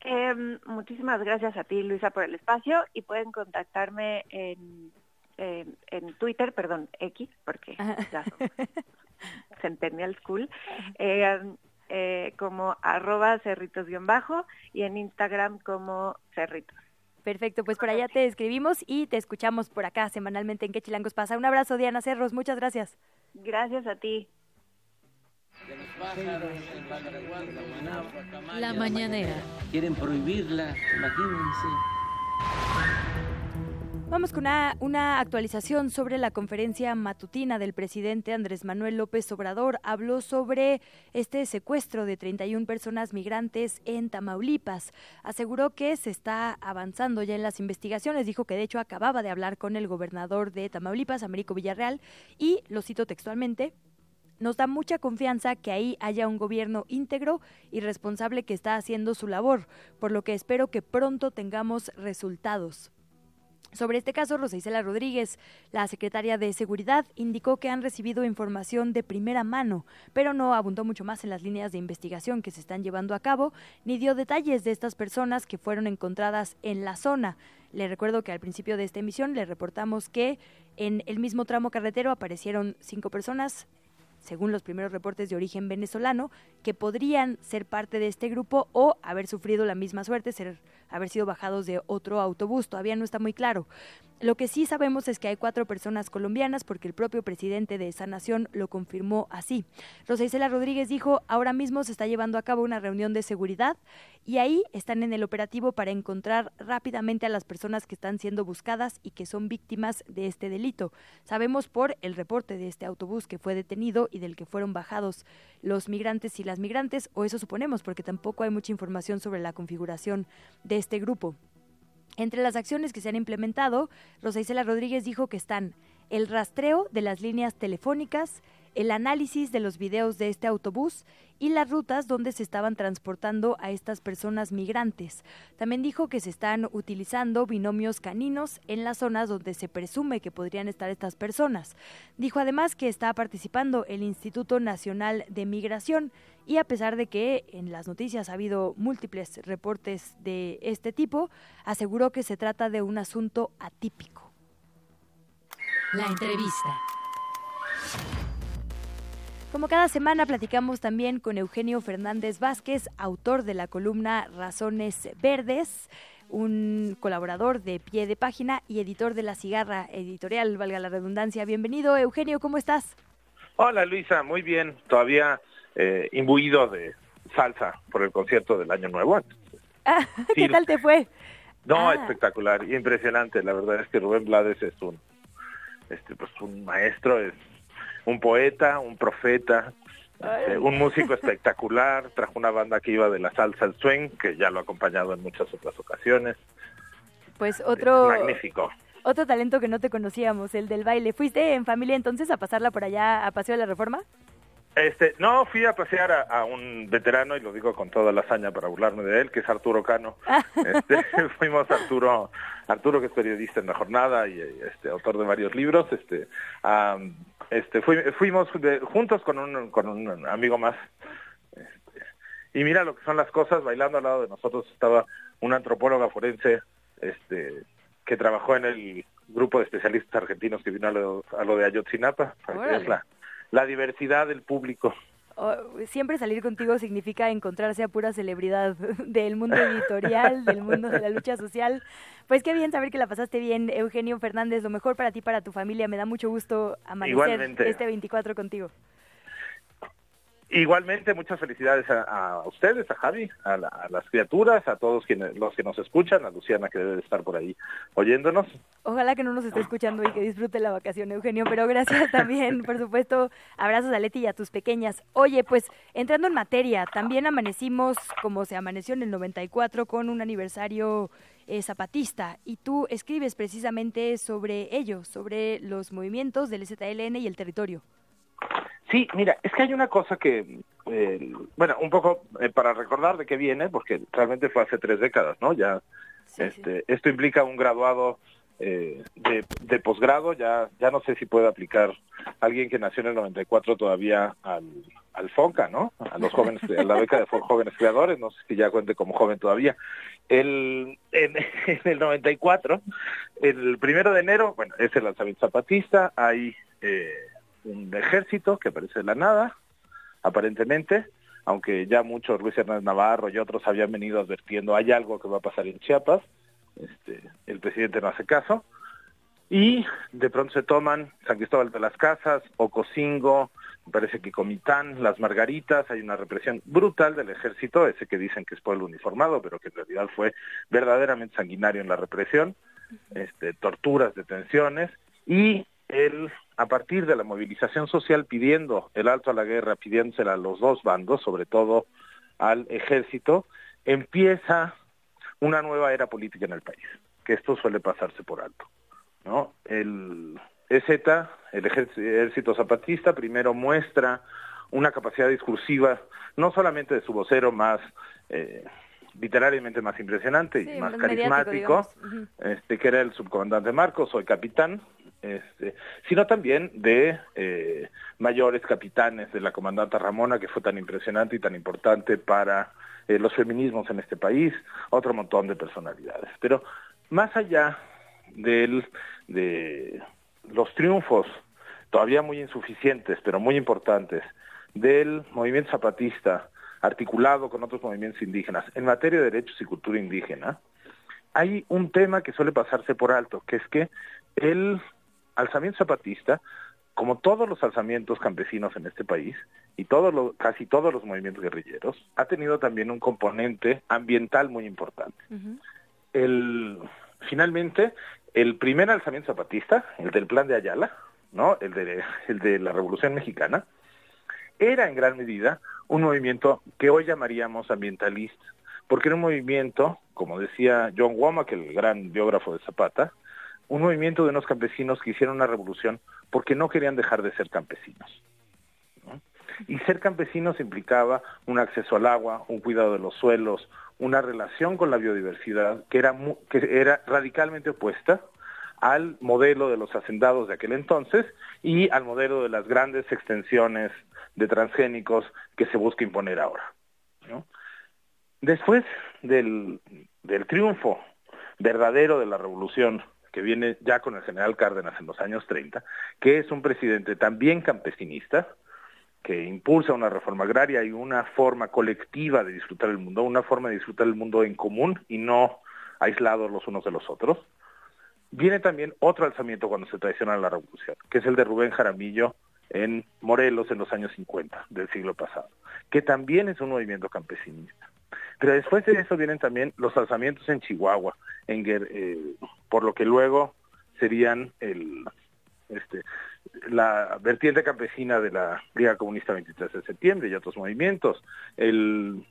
Eh, muchísimas gracias a ti, Luisa, por el espacio y pueden contactarme en, en, en Twitter, perdón, X, porque ya son Centennial School, eh, eh, como arroba cerritos-bajo y en Instagram como cerritos. Perfecto, pues por allá te escribimos y te escuchamos por acá semanalmente en Qué Chilangos pasa. Un abrazo, Diana Cerros, muchas gracias. Gracias a ti. La mañanera. Quieren prohibirla, imagínense. Vamos con una, una, actualización sobre la conferencia matutina del presidente Andrés Manuel López Obrador. Habló sobre este secuestro de 31 personas migrantes en Tamaulipas. Aseguró que se está avanzando ya en las investigaciones. Dijo que de hecho acababa de hablar con el gobernador de Tamaulipas, Américo Villarreal, y, lo cito textualmente, nos da mucha confianza que ahí haya un gobierno íntegro y responsable que está haciendo su labor, por lo que espero que pronto tengamos resultados. Sobre este caso, Rosa Isela Rodríguez, la secretaria de Seguridad, indicó que han recibido información de primera mano, pero no abundó mucho más en las líneas de investigación que se están llevando a cabo, ni dio detalles de estas personas que fueron encontradas en la zona. Le recuerdo que al principio de esta emisión le reportamos que en el mismo tramo carretero aparecieron cinco personas, según los primeros reportes de origen venezolano, que podrían ser parte de este grupo o haber sufrido la misma suerte, ser, haber sido bajados de otro autobús. Todavía no está muy claro. Lo que sí sabemos es que hay cuatro personas colombianas porque el propio presidente de esa nación lo confirmó así. Rosa Isela Rodríguez dijo, ahora mismo se está llevando a cabo una reunión de seguridad y ahí están en el operativo para encontrar rápidamente a las personas que están siendo buscadas y que son víctimas de este delito. Sabemos por el reporte de este autobús que fue detenido y del que fueron bajados los migrantes y las migrantes, o eso suponemos, porque tampoco hay mucha información sobre la configuración de este grupo. Entre las acciones que se han implementado, Rosa Isela Rodríguez dijo que están el rastreo de las líneas telefónicas, el análisis de los videos de este autobús y las rutas donde se estaban transportando a estas personas migrantes. También dijo que se están utilizando binomios caninos en las zonas donde se presume que podrían estar estas personas. Dijo además que está participando el Instituto Nacional de Migración y a pesar de que en las noticias ha habido múltiples reportes de este tipo, aseguró que se trata de un asunto atípico. La entrevista. Como cada semana platicamos también con Eugenio Fernández Vázquez, autor de la columna Razones Verdes, un colaborador de pie de página y editor de La Cigarra Editorial, valga la redundancia. Bienvenido, Eugenio, ¿cómo estás? Hola, Luisa, muy bien. Todavía eh, imbuido de salsa por el concierto del Año Nuevo. Ah, ¿Qué sí. tal te fue? No, ah. espectacular, impresionante. La verdad es que Rubén Blades es un, este, pues un maestro, es un poeta, un profeta, este, un músico espectacular, trajo una banda que iba de la salsa al swing, que ya lo ha acompañado en muchas otras ocasiones. Pues otro... Es magnífico. Otro talento que no te conocíamos, el del baile. ¿Fuiste en familia entonces a pasarla por allá a Paseo de la Reforma? Este, no, fui a pasear a, a, un veterano, y lo digo con toda la hazaña para burlarme de él, que es Arturo Cano. Este, fuimos Arturo, Arturo que es periodista en La Jornada y este, autor de varios libros, este, a, este, fuimos juntos con un, con un amigo más. Este, y mira lo que son las cosas, bailando al lado de nosotros estaba una antropóloga forense este, que trabajó en el grupo de especialistas argentinos que vino a lo, a lo de Ayotzinapa, es la, la diversidad del público. Oh, siempre salir contigo significa encontrarse a pura celebridad del mundo editorial, del mundo de la lucha social. Pues qué bien saber que la pasaste bien, Eugenio Fernández. Lo mejor para ti, para tu familia. Me da mucho gusto amanecer este 24 contigo. Igualmente, muchas felicidades a, ustedes, a Javi, a, las criaturas, a todos quienes, los que nos escuchan, a Luciana que debe estar por ahí oyéndonos. Ojalá que no nos esté escuchando y que disfrute la vacación, Eugenio, pero gracias también, por supuesto, abrazos a Leti y a tus pequeñas. Oye, pues entrando en materia, también amanecimos como se amaneció en el 94 con un aniversario eh, zapatista y tú escribes precisamente sobre ello, sobre los movimientos del ZLN y el territorio. Sí, mira, es que hay una cosa que, eh, bueno, un poco eh, para recordar de qué viene, porque realmente fue hace tres décadas, ¿no? Ya, este, esto implica un graduado eh, de, de posgrado, ya, ya no sé si puede aplicar alguien que nació en el 94 todavía al, al FONCA, ¿no? A los jóvenes, a la beca de jóvenes creadores, no sé si ya cuente como joven todavía. El, en, en el 94, el primero de enero, bueno, es el lanzamiento zapatista, hay... Eh, un ejército que aparece de la nada, aparentemente, aunque ya muchos, Luis Hernández Navarro y otros habían venido advirtiendo, hay algo que va a pasar en Chiapas, este, el presidente no hace caso, y de pronto se toman San Cristóbal de las Casas, Ocosingo, parece que Comitán, Las Margaritas, hay una represión brutal del ejército, ese que dicen que es pueblo uniformado, pero que en realidad fue verdaderamente sanguinario en la represión, este, torturas, detenciones, y el a partir de la movilización social pidiendo el alto a la guerra, pidiéndosela a los dos bandos, sobre todo al ejército, empieza una nueva era política en el país, que esto suele pasarse por alto. ¿no? El EZ, el ejército zapatista, primero muestra una capacidad discursiva, no solamente de su vocero más eh, literariamente más impresionante y más carismático, este, que era el subcomandante Marcos, soy capitán, este, sino también de eh, mayores capitanes de la comandante Ramona, que fue tan impresionante y tan importante para eh, los feminismos en este país, otro montón de personalidades. Pero más allá del, de los triunfos, todavía muy insuficientes, pero muy importantes, del movimiento zapatista, articulado con otros movimientos indígenas, en materia de derechos y cultura indígena, hay un tema que suele pasarse por alto, que es que el alzamiento zapatista, como todos los alzamientos campesinos en este país y todos casi todos los movimientos guerrilleros, ha tenido también un componente ambiental muy importante. el, finalmente, el primer alzamiento zapatista, el del plan de Ayala, ¿no? el, de, el de la Revolución Mexicana, era en gran medida un movimiento que hoy llamaríamos ambientalista, porque era un movimiento, como decía John Womack, el gran biógrafo de Zapata, un movimiento de unos campesinos que hicieron una revolución porque no querían dejar de ser campesinos. Y ser campesinos implicaba un acceso al agua, un cuidado de los suelos, una relación con la biodiversidad que era, que era radicalmente opuesta al modelo de los hacendados de aquel entonces y al modelo de las grandes extensiones de transgénicos que se busca imponer ahora. Después del, del triunfo verdadero de la revolución que viene ya con el general Cárdenas en los años 30, que es un presidente también campesinista, que impulsa una reforma agraria y una forma colectiva de disfrutar el mundo, una forma de disfrutar el mundo en común y no aislados los unos de los otros. Viene también otro alzamiento cuando se traiciona la revolución, que es el de Rubén Jaramillo en Morelos en los años 50 del siglo pasado, que también es un movimiento campesinista. Pero después de eso vienen también los alzamientos en Chihuahua, en, eh, por lo que luego serían el, este, la vertiente campesina de la Liga Comunista 23 de septiembre y otros movimientos, el,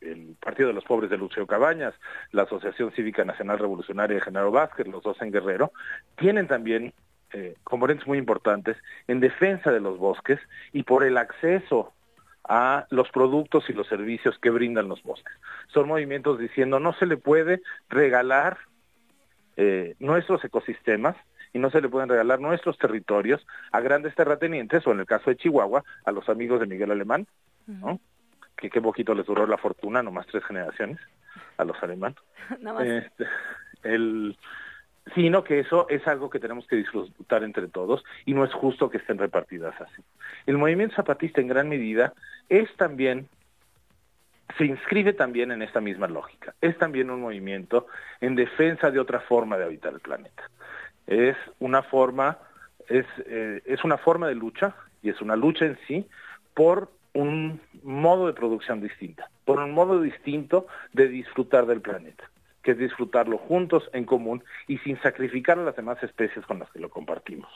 el Partido de los Pobres de Lucio Cabañas, la Asociación Cívica Nacional Revolucionaria de Genaro Vázquez, los dos en Guerrero, tienen también eh, componentes muy importantes en defensa de los bosques y por el acceso a los productos y los servicios que brindan los bosques. Son movimientos diciendo no se le puede regalar eh, nuestros ecosistemas y no se le pueden regalar nuestros territorios a grandes terratenientes o en el caso de Chihuahua a los amigos de Miguel Alemán, ¿no? Que qué poquito les duró la fortuna, nomás tres generaciones a los alemán. Este, el, sino que eso es algo que tenemos que disfrutar entre todos y no es justo que estén repartidas así. El movimiento zapatista en gran medida es también se inscribe también en esta misma lógica. Es también un movimiento en defensa de otra forma de habitar el planeta. Es una forma, es, eh, es una forma de lucha, y es una lucha en sí, por un modo de producción distinta, por un modo distinto de disfrutar del planeta, que es disfrutarlo juntos, en común, y sin sacrificar a las demás especies con las que lo compartimos.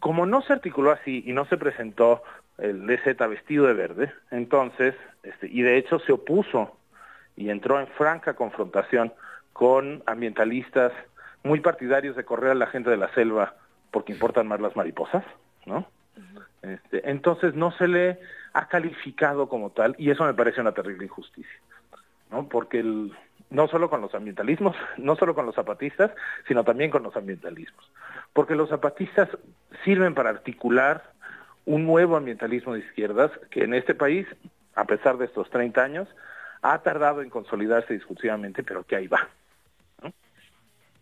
Como no se articuló así y no se presentó el DZ vestido de verde, entonces, este, y de hecho se opuso y entró en franca confrontación con ambientalistas muy partidarios de correr a la gente de la selva porque importan más las mariposas, ¿no? Este, entonces no se le ha calificado como tal y eso me parece una terrible injusticia, ¿no? Porque el, no solo con los ambientalismos, no solo con los zapatistas, sino también con los ambientalismos, porque los zapatistas sirven para articular un nuevo ambientalismo de izquierdas que en este país, a pesar de estos 30 años, ha tardado en consolidarse discursivamente, pero que ahí va.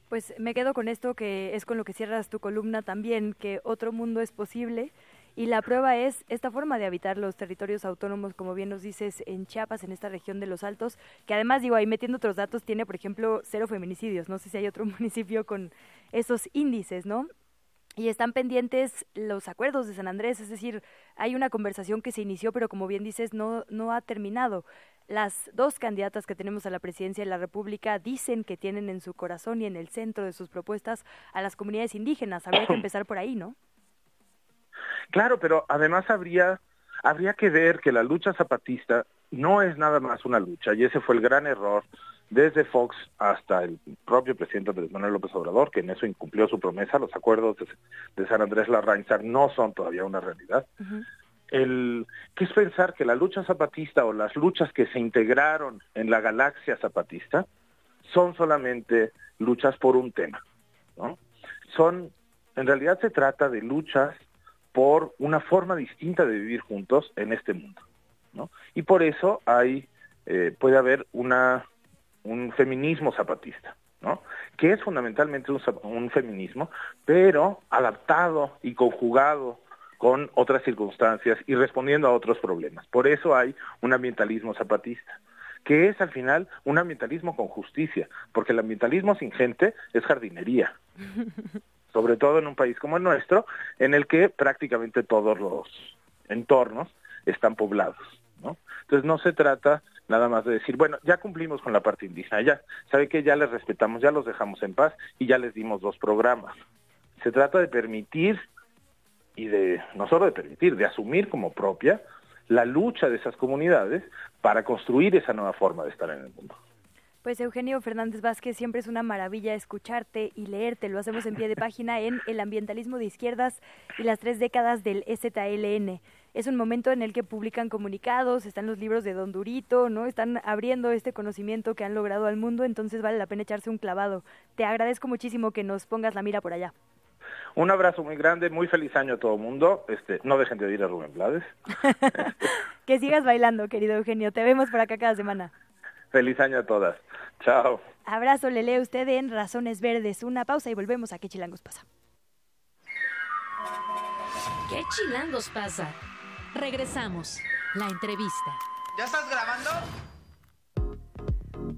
Pues me quedo con esto que es con lo que cierras tu columna también, que otro mundo es posible. Y la prueba es esta forma de habitar los territorios autónomos, como bien nos dices, en Chiapas, en esta región de los Altos, que además, digo, ahí metiendo otros datos, tiene, por ejemplo, cero feminicidios. No sé si hay otro municipio con esos índices, ¿no? y están pendientes los acuerdos de San Andrés, es decir, hay una conversación que se inició, pero como bien dices, no, no ha terminado. Las dos candidatas que tenemos a la presidencia de la República dicen que tienen en su corazón y en el centro de sus propuestas a las comunidades indígenas. Habría que empezar por ahí, ¿no? Claro, pero además habría, habría que ver que la lucha zapatista no es nada más una lucha, y ese fue el gran error desde Fox hasta el propio presidente Andrés Manuel López Obrador, que en eso incumplió su promesa, los acuerdos de, San Andrés Larrainzar no son todavía una realidad. El, ¿Qué es pensar que la lucha zapatista o las luchas que se integraron en la galaxia zapatista son solamente luchas por un tema? ¿no? Son, en realidad se trata de luchas por una forma distinta de vivir juntos en este mundo. ¿no? Y por eso hay, eh, puede haber una un feminismo zapatista, ¿no? Que es fundamentalmente un, feminismo, pero adaptado y conjugado con otras circunstancias y respondiendo a otros problemas. Por eso hay un ambientalismo zapatista, que es al final un ambientalismo con justicia, porque el ambientalismo sin gente es jardinería, sobre todo en un país como el nuestro, en el que prácticamente todos los entornos están poblados. ¿no? Entonces no se trata nada más de decir, bueno, ya cumplimos con la parte indígena, ya, sabe que ya les respetamos, ya los dejamos en paz y ya les dimos dos programas. Se trata de permitir y de, no solo de permitir, de asumir como propia la lucha de esas comunidades para construir esa nueva forma de estar en el mundo. Pues Eugenio Fernández Vázquez, siempre es una maravilla escucharte y leerte. Lo hacemos en pie de página en El ambientalismo de izquierdas y las tres décadas del STLN es un momento en el que publican comunicados, están los libros de Don Durito, ¿no? Están abriendo este conocimiento que han logrado al mundo, entonces vale la pena echarse un clavado. Te agradezco muchísimo que nos pongas la mira por allá. Un abrazo muy grande, muy feliz año a todo el mundo. Este, no dejen de oír a Rubén Blades. que sigas bailando, querido Eugenio. Te vemos por acá cada semana. Feliz año a todas. Chao. Abrazo, le lee usted en Razones Verdes. Una pausa y volvemos a ¿Qué chilangos pasa? ¿Qué chilangos pasa? Regresamos. La entrevista. ¿Ya estás grabando?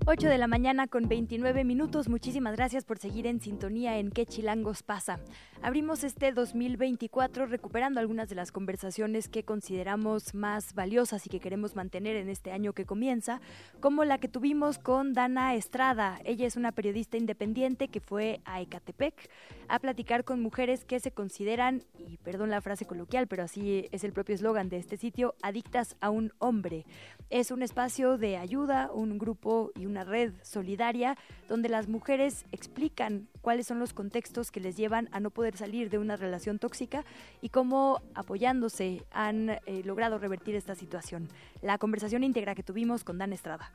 8 de la mañana con 29 minutos. Muchísimas gracias por seguir en sintonía en ¿Qué Chilangos pasa? Abrimos este 2024 recuperando algunas de las conversaciones que consideramos más valiosas y que queremos mantener en este año que comienza, como la que tuvimos con Dana Estrada. Ella es una periodista independiente que fue a Ecatepec a platicar con mujeres que se consideran, y perdón la frase coloquial, pero así es el propio eslogan de este sitio, adictas a un hombre. Es un espacio de ayuda, un grupo y una red solidaria donde las mujeres explican cuáles son los contextos que les llevan a no poder salir de una relación tóxica y cómo apoyándose han eh, logrado revertir esta situación. La conversación íntegra que tuvimos con Dan Estrada.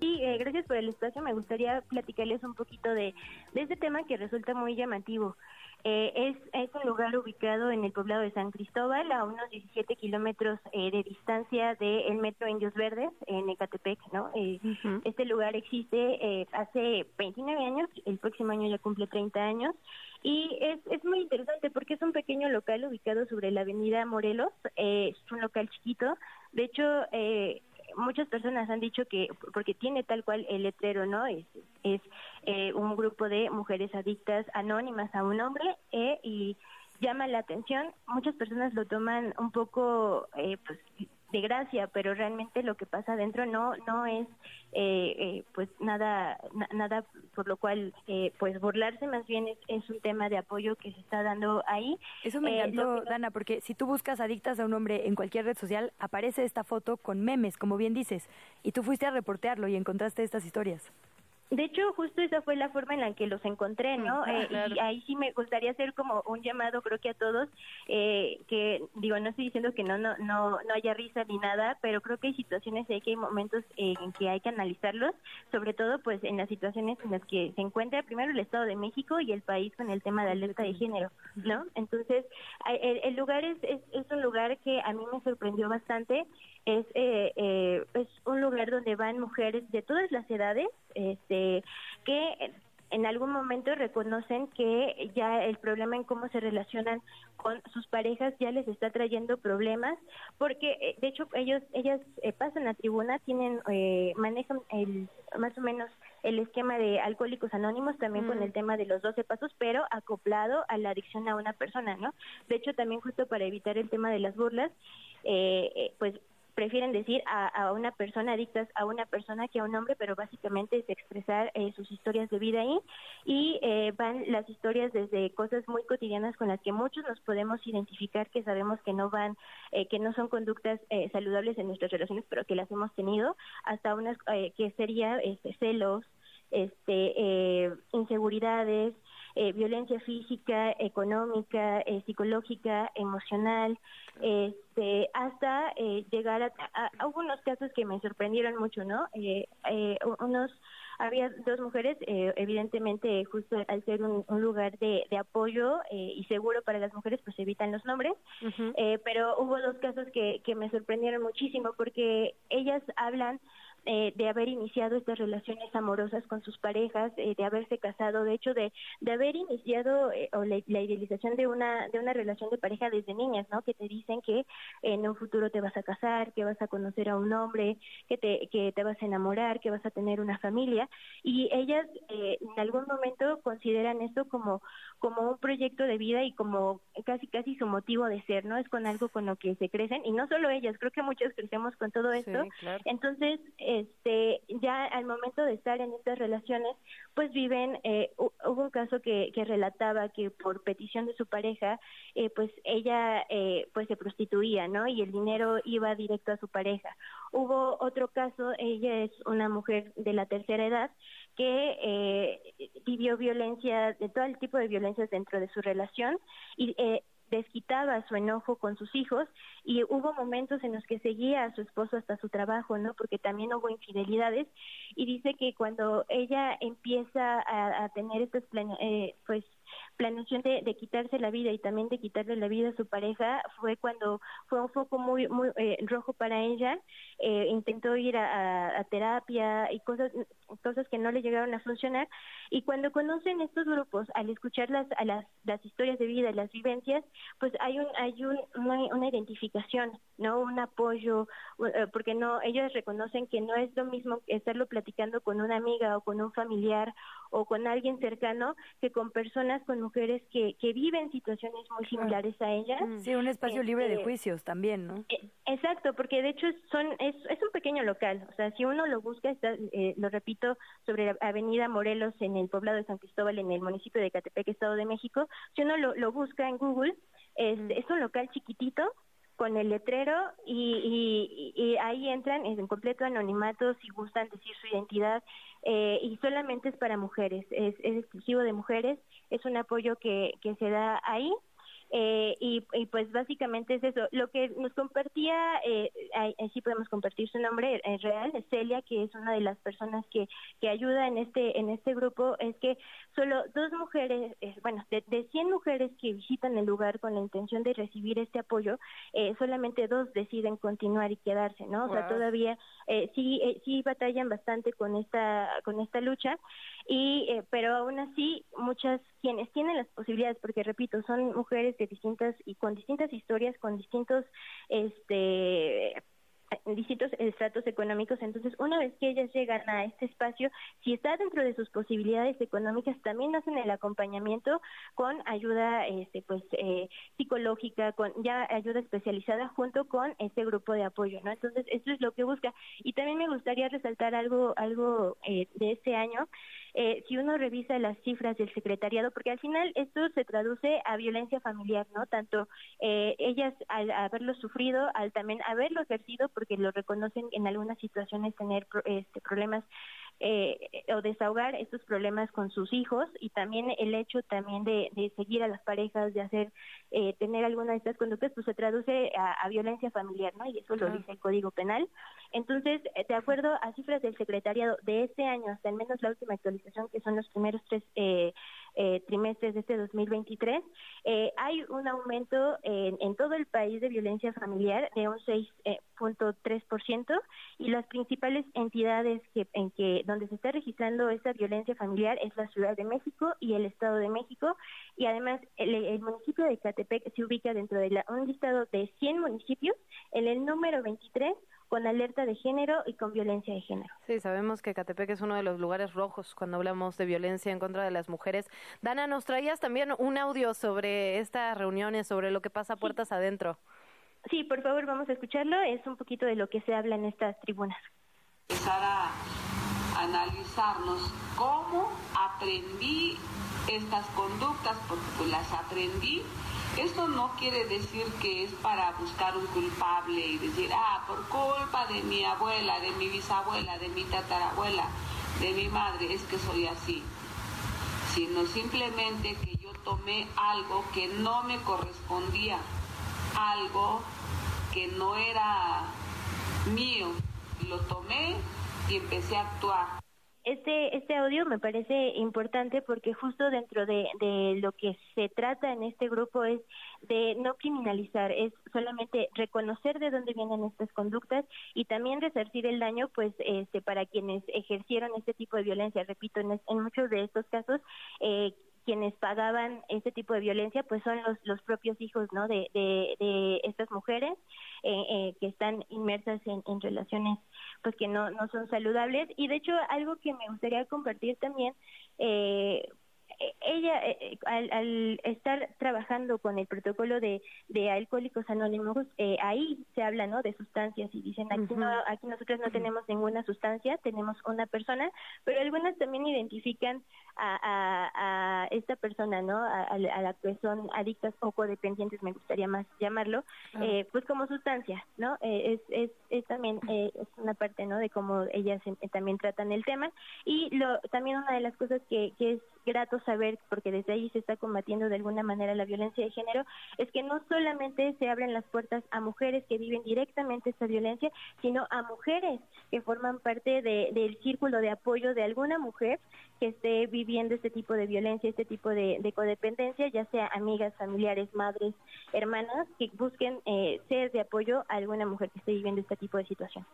Sí, eh, gracias por el espacio. Me gustaría platicarles un poquito de, de este tema que resulta muy llamativo. Eh, es, es un lugar ubicado en el poblado de San Cristóbal, a unos 17 kilómetros eh, de distancia del metro Indios Verdes, en Ecatepec, ¿no? Eh, Este lugar existe eh, hace 29 años, el próximo año ya cumple 30 años, y es, es muy interesante porque es un pequeño local ubicado sobre la avenida Morelos, eh, es un local chiquito, de hecho, eh, muchas personas han dicho que porque tiene tal cual el letrero no es es eh, un grupo de mujeres adictas anónimas a un hombre eh, y llama la atención. Muchas personas lo toman un poco eh, pues de gracia pero realmente lo que pasa adentro no no es eh, eh, pues nada na- nada por lo cual eh, pues burlarse más bien es, es un tema de apoyo que se está dando ahí Eso me Eh, encantó, que- Dana, porque si tú buscas adictas a un hombre en cualquier red social, aparece esta foto con memes, como bien dices, y tú fuiste a reportearlo y encontraste estas historias. De hecho, justo esa fue la forma en la que los encontré, ¿no? Ah, Eh, claro. Y ahí sí me gustaría hacer como un llamado, creo que a todos, eh, que digo, no estoy diciendo que no, no, no, no haya risa ni nada, pero creo que hay situaciones y que hay momentos en que hay que analizarlos, sobre todo pues en las situaciones en las que se encuentra primero el Estado de México y el país con el tema de alerta de género, ¿no? Entonces, el, el lugar es, es, es un lugar que a mí me sorprendió bastante, es, eh, eh, es un lugar donde van mujeres de todas las edades, este, que en algún momento reconocen que ya el problema en cómo se relacionan con sus parejas ya les está trayendo problemas porque eh, de hecho ellos ellas eh, pasan a tribuna tienen eh, manejan el más o menos el esquema de alcohólicos anónimos también con Mm. el tema de los 12 pasos pero acoplado a la adicción a una persona no de hecho también justo para evitar el tema de las burlas eh, eh, pues prefieren decir a, a una persona adictas a una persona que a un hombre, pero básicamente es expresar eh, sus historias de vida ahí. Y eh, van las historias desde cosas muy cotidianas con las que muchos nos podemos identificar, que sabemos que no van, eh, que no son conductas eh, saludables en nuestras relaciones, pero que las hemos tenido, hasta unas eh, que sería este, celos, este, eh, inseguridades, eh, violencia física, económica, eh, psicológica, emocional, este, hasta eh, llegar a, a- a- hubo unos casos que me sorprendieron mucho, ¿no? Eh, eh, unos había dos mujeres, eh, evidentemente justo al ser un, un lugar de, de apoyo eh, y seguro para las mujeres, pues evitan los nombres, eh, pero hubo dos casos que, que me sorprendieron muchísimo porque ellas hablan eh, de haber iniciado estas relaciones amorosas con sus parejas, eh, de haberse casado, de hecho de, de haber iniciado eh, o la, la idealización de una de una relación de pareja desde niñas, ¿no? Que te dicen que en un futuro te vas a casar, que vas a conocer a un hombre, que te que te vas a enamorar, que vas a tener una familia y ellas eh, en algún momento consideran esto como como un proyecto de vida y como casi casi su motivo de ser, ¿no? Es con algo con lo que se crecen y no solo ellas, creo que muchos crecemos con todo esto. claro. Entonces, este, ya al momento de estar en estas relaciones, pues viven, eh, hu- hubo un caso que, que relataba que por petición de su pareja, eh, pues ella eh, pues se prostituía, ¿no? Y el dinero iba directo a su pareja. Hubo otro caso, ella es una mujer de la tercera edad que eh, vivió violencia, de todo el tipo de violencias dentro de su relación y eh, desquitaba su enojo con sus hijos y hubo momentos en los que seguía a su esposo hasta su trabajo, ¿no? Porque también hubo infidelidades y dice que cuando ella empieza a, tener estas eh, pues planeación de, de quitarse la vida y también de quitarle la vida a su pareja fue cuando fue un foco muy muy eh, rojo para ella eh, intentó ir a, terapia y cosas cosas que no le llegaron a funcionar. Y cuando conocen estos grupos al escuchar las a las, historias de vida las vivencias pues hay un hay un, una, identificación no un apoyo eh, porque no ellos reconocen que no es lo mismo estarlo platicando con una amiga o con un familiar o con alguien cercano que con personas con mujeres que, que viven situaciones muy similares a ellas. Sí, un espacio libre de Este, juicios también, ¿no? eh, Exacto, porque de hecho son es, es un pequeño local, o sea, si uno lo busca, está, eh, lo repito, sobre la Avenida Morelos en el poblado de San Cristóbal, en el municipio de Catepec, Estado de México, si uno lo, lo busca en Google, es, es un local chiquitito con el letrero y, y- y ahí entran en completo anonimato si gustan decir su identidad eh, y solamente es para mujeres, es, es exclusivo de mujeres, es un apoyo que, que se da ahí Eh, y, pues básicamente es eso. Lo que nos compartía, eh, sí podemos compartir su nombre es real, es Celia, que es una de las personas que, que ayuda en este, en este grupo, es que solo dos mujeres, eh, bueno, de, de 100 mujeres que visitan el lugar con la intención de recibir este apoyo, eh, solamente dos deciden continuar y quedarse, ¿no? O sea, todavía eh, sí, eh, sí batallan bastante con esta, con esta lucha, y, eh, pero aún así muchas quienes tienen las posibilidades, porque repito, son mujeres de distintas y con distintas historias, con distintos, este, distintos estratos económicos. Entonces, una vez que ellas llegan a este espacio, si está dentro de sus posibilidades económicas, también hacen el acompañamiento con ayuda este, pues, eh, psicológica, con ya ayuda especializada junto con este grupo de apoyo. ¿no? Entonces, esto es lo que busca. Y también me gustaría resaltar algo, algo eh, de este año. Eh, si uno revisa las cifras del secretariado, porque al final esto se traduce a violencia familiar, ¿no? Tanto eh, ellas al haberlo sufrido, al también haberlo ejercido, porque lo reconocen en algunas situaciones tener este, problemas eh, o desahogar estos problemas con sus hijos y también el hecho también de, seguir a las parejas, de hacer, eh, tener alguna de estas conductas, pues se traduce a, violencia familiar, ¿no? Y eso lo dice el Código Penal. Entonces, eh, de acuerdo a cifras del secretariado de este año, hasta al menos la última actualización, que son los primeros tres eh, eh, trimestres de este 2023, eh, hay un aumento en, en, todo el país de violencia familiar de un 6.3% eh, y las principales entidades que, en que donde se está registrando esta violencia familiar es la Ciudad de México y el Estado de México y además el, municipio de Catepec se ubica dentro de la, un listado de 100 municipios en el número 23 con alerta de género y con violencia de género. Sí, sabemos que Catepec es uno de los lugares rojos cuando hablamos de violencia en contra de las mujeres. Dana, nos traías también un audio sobre estas reuniones, sobre lo que pasa puertas adentro. Sí, por favor, vamos a escucharlo. Es un poquito de lo que se habla en estas tribunas. Empezar a analizarnos cómo aprendí estas conductas, porque pues las aprendí esto no quiere decir que es para buscar un culpable y decir, ah, por culpa de mi abuela, de mi bisabuela, de mi tatarabuela, de mi madre, es que soy así. Sino simplemente que yo tomé algo que no me correspondía, algo que no era mío. Lo tomé y empecé a actuar. Este, este audio me parece importante porque justo dentro de, de lo que se trata en este grupo es de no criminalizar, es solamente reconocer de dónde vienen estas conductas y también resarcir el daño pues este para quienes ejercieron este tipo de violencia. Repito, en, muchos de estos casos eh, quienes pagaban este tipo de violencia pues son los, los propios hijos no de, de, estas mujeres eh, eh, que están inmersas en, en, relaciones pues que no, no son saludables. Y de hecho algo que me gustaría compartir también eh, ella, eh, eh, al, estar trabajando con el protocolo de, de alcohólicos anónimos, ahí se habla, ¿no? De sustancias y dicen, aquí, no, aquí nosotros no tenemos ninguna sustancia, tenemos una persona, pero algunas también identifican a, a, esta persona, ¿no? A, la que son adictas o codependientes, me gustaría más llamarlo, pues como sustancia, ¿no? es, es, es también es una parte, ¿no? De cómo ellas también tratan el tema y lo también una de las cosas que, que es grato saber, porque desde ahí se está combatiendo de alguna manera la violencia de género, es que no solamente se abren las puertas a mujeres que viven directamente esta violencia, sino a mujeres que forman parte de, del círculo de apoyo de alguna mujer que esté viviendo este tipo de violencia, este tipo de, codependencia, ya sea amigas, familiares, madres, hermanas, que busquen eh, ser de apoyo a alguna mujer que esté viviendo este tipo de situación.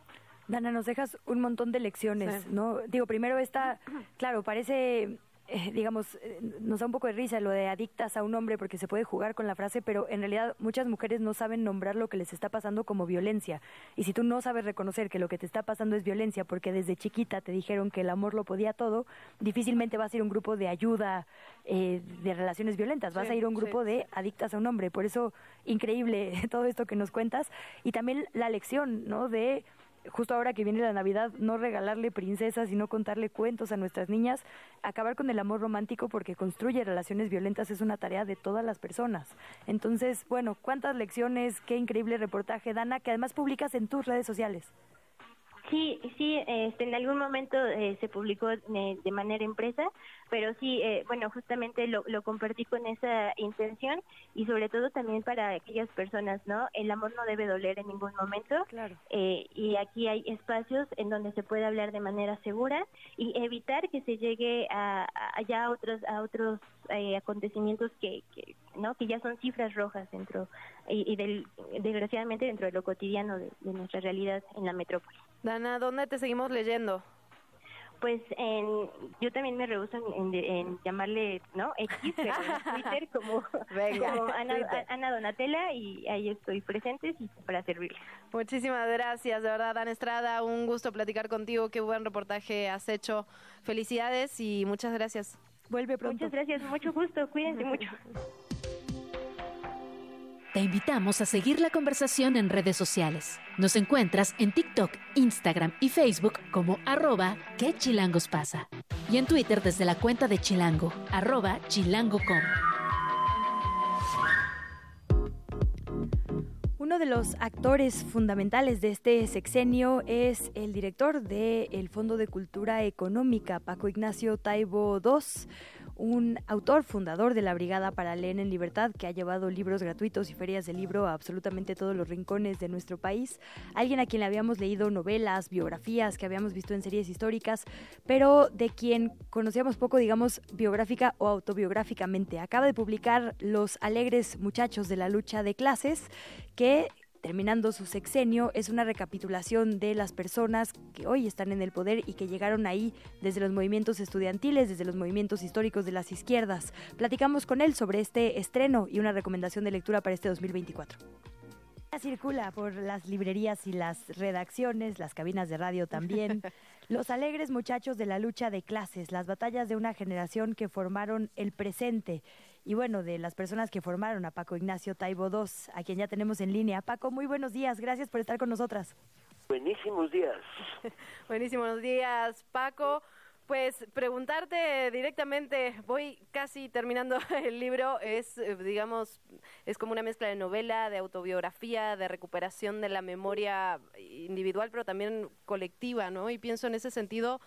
Dana, nos dejas un montón de lecciones, ¿no? Digo, primero esta, claro, parece eh, digamos, eh, nos da un poco de risa lo de adictas a un hombre porque se puede jugar con la frase, pero en realidad muchas mujeres no saben nombrar lo que les está pasando como violencia. Y si tú no sabes reconocer que lo que te está pasando es violencia porque desde chiquita te dijeron que el amor lo podía todo, difícilmente vas a ir a un grupo de ayuda eh, de relaciones violentas, vas a ir a un grupo de adictas a un hombre. Por eso, increíble todo esto que nos cuentas. Y también la lección, ¿no? De justo ahora que viene la Navidad, no regalarle princesas y no contarle cuentos a nuestras niñas, acabar con el amor romántico porque construye relaciones violentas es una tarea de todas las personas. Entonces, bueno, cuántas lecciones, qué increíble reportaje, Dana, que además publicas en tus redes sociales. Sí, sí, este, en algún momento eh, se publicó eh, de manera impresa, pero sí, eh, bueno, justamente lo, lo compartí con esa intención y sobre todo también para aquellas personas, ¿no? El amor no debe doler en ningún momento. Claro. y aquí hay espacios en donde se puede hablar de manera segura y evitar que se llegue a, a ya a otros a otros acontecimientos que, que, ¿no? Que ya son cifras rojas dentro y, del, desgraciadamente dentro de lo cotidiano de, de nuestra realidad en la metrópoli. Dana, ¿dónde te seguimos leyendo? Pues en, yo también me rehuso en, llamarle, ¿no? X, pero en Twitter como, Ana, Donatella y ahí estoy presente y para servirle. Muchísimas gracias, de verdad, Ana Estrada, un gusto platicar contigo, qué buen reportaje has hecho. Felicidades y muchas gracias. Vuelve pronto. Muchas gracias, mucho gusto, cuídense mucho. Te invitamos a seguir la conversación en redes sociales. Nos encuentras en TikTok, Instagram y Facebook como arroba que chilangos pasa. Y en Twitter desde la cuenta de Chilango, arroba chilango.com. Uno de los actores fundamentales de este sexenio es el director del Fondo de Cultura Económica, Paco Ignacio Taibo II un autor fundador de la Brigada para Leer en Libertad que ha llevado libros gratuitos y ferias de libro a absolutamente todos los rincones de nuestro país. Alguien a quien le habíamos leído novelas, biografías que habíamos visto en series históricas, pero de quien conocíamos poco, digamos, biográfica o autobiográficamente. Acaba de publicar Los alegres muchachos de la lucha de clases, que terminando su sexenio, es una recapitulación de las personas que hoy están en el poder y que llegaron ahí desde los movimientos estudiantiles, desde los movimientos históricos de las izquierdas. Platicamos con él sobre este estreno y una recomendación de lectura para este 2024. Circula por las librerías y las redacciones, las cabinas de radio también. Los alegres muchachos de la lucha de clases, las batallas de una generación que formaron el presente y bueno, de las personas que formaron a Paco Ignacio Taibo II, a quien ya tenemos en línea. Paco, muy buenos días, gracias por estar con nosotras. Buenísimos días. Buenísimos días, Paco. Pues preguntarte directamente, voy casi terminando el libro, es, eh, digamos, es como una mezcla de novela, de autobiografía, de recuperación de la memoria individual, pero también colectiva, ¿no? Y pienso en ese sentido,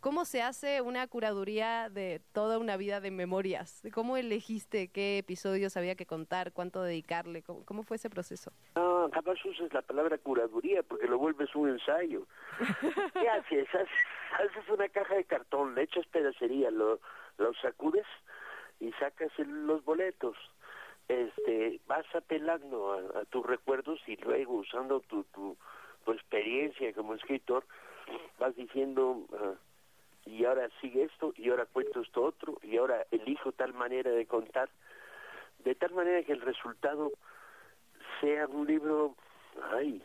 ¿Cómo se hace una curaduría de toda una vida de memorias? ¿Cómo elegiste qué episodios había que contar, cuánto dedicarle? ¿Cómo, fue ese proceso? No, capaz usas la palabra curaduría porque lo vuelves un ensayo. ¿Qué haces? Haces una caja de cartón, le echas pedacería, lo, lo sacudes y sacas los boletos. Este, vas apelando a, tus recuerdos y luego usando tu, tu, experiencia como escritor, vas diciendo... Ah, y ahora sigue esto, y ahora cuento esto otro, y ahora elijo tal manera de contar, de tal manera que el resultado sea un libro, ay,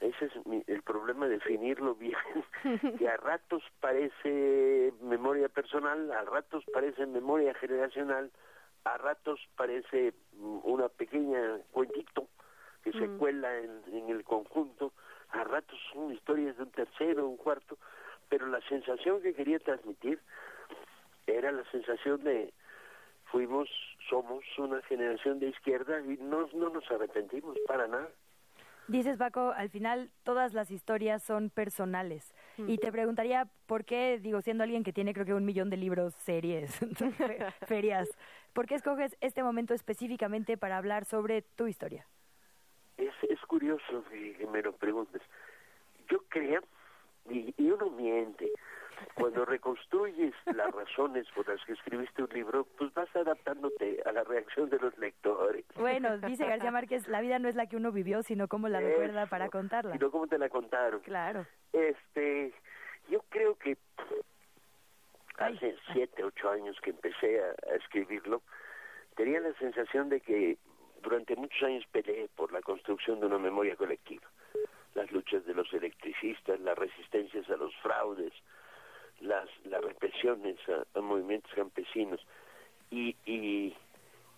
ese es el problema, definirlo bien, que a ratos parece memoria personal, a ratos parece memoria generacional, a ratos parece una pequeña cuentito que se mm. cuela en, en el conjunto, a ratos son historias de un tercero, un cuarto, pero la sensación que quería transmitir era la sensación de fuimos, somos una generación de izquierda y no, no nos arrepentimos para nada. Dices, Paco, al final todas las historias son personales. Y te preguntaría por qué, digo, siendo alguien que tiene creo que un millón de libros, series, ferias, ¿por qué escoges este momento específicamente para hablar sobre tu historia? Es, es curioso que me lo preguntes. Yo creo y, uno miente. Cuando reconstruyes las razones por las que escribiste un libro, pues vas adaptándote a la reacción de los lectores. Bueno, dice García Márquez, la vida no es la que uno vivió, sino cómo la recuerda para contarla. Sino cómo te la contaron. Claro. Este, yo creo que hace siete, ocho años que empecé a escribirlo, tenía la sensación de que durante muchos años peleé por la construcción de una memoria colectiva las luchas de los electricistas, las resistencias a los fraudes, las, las represiones a, movimientos campesinos. Y, y,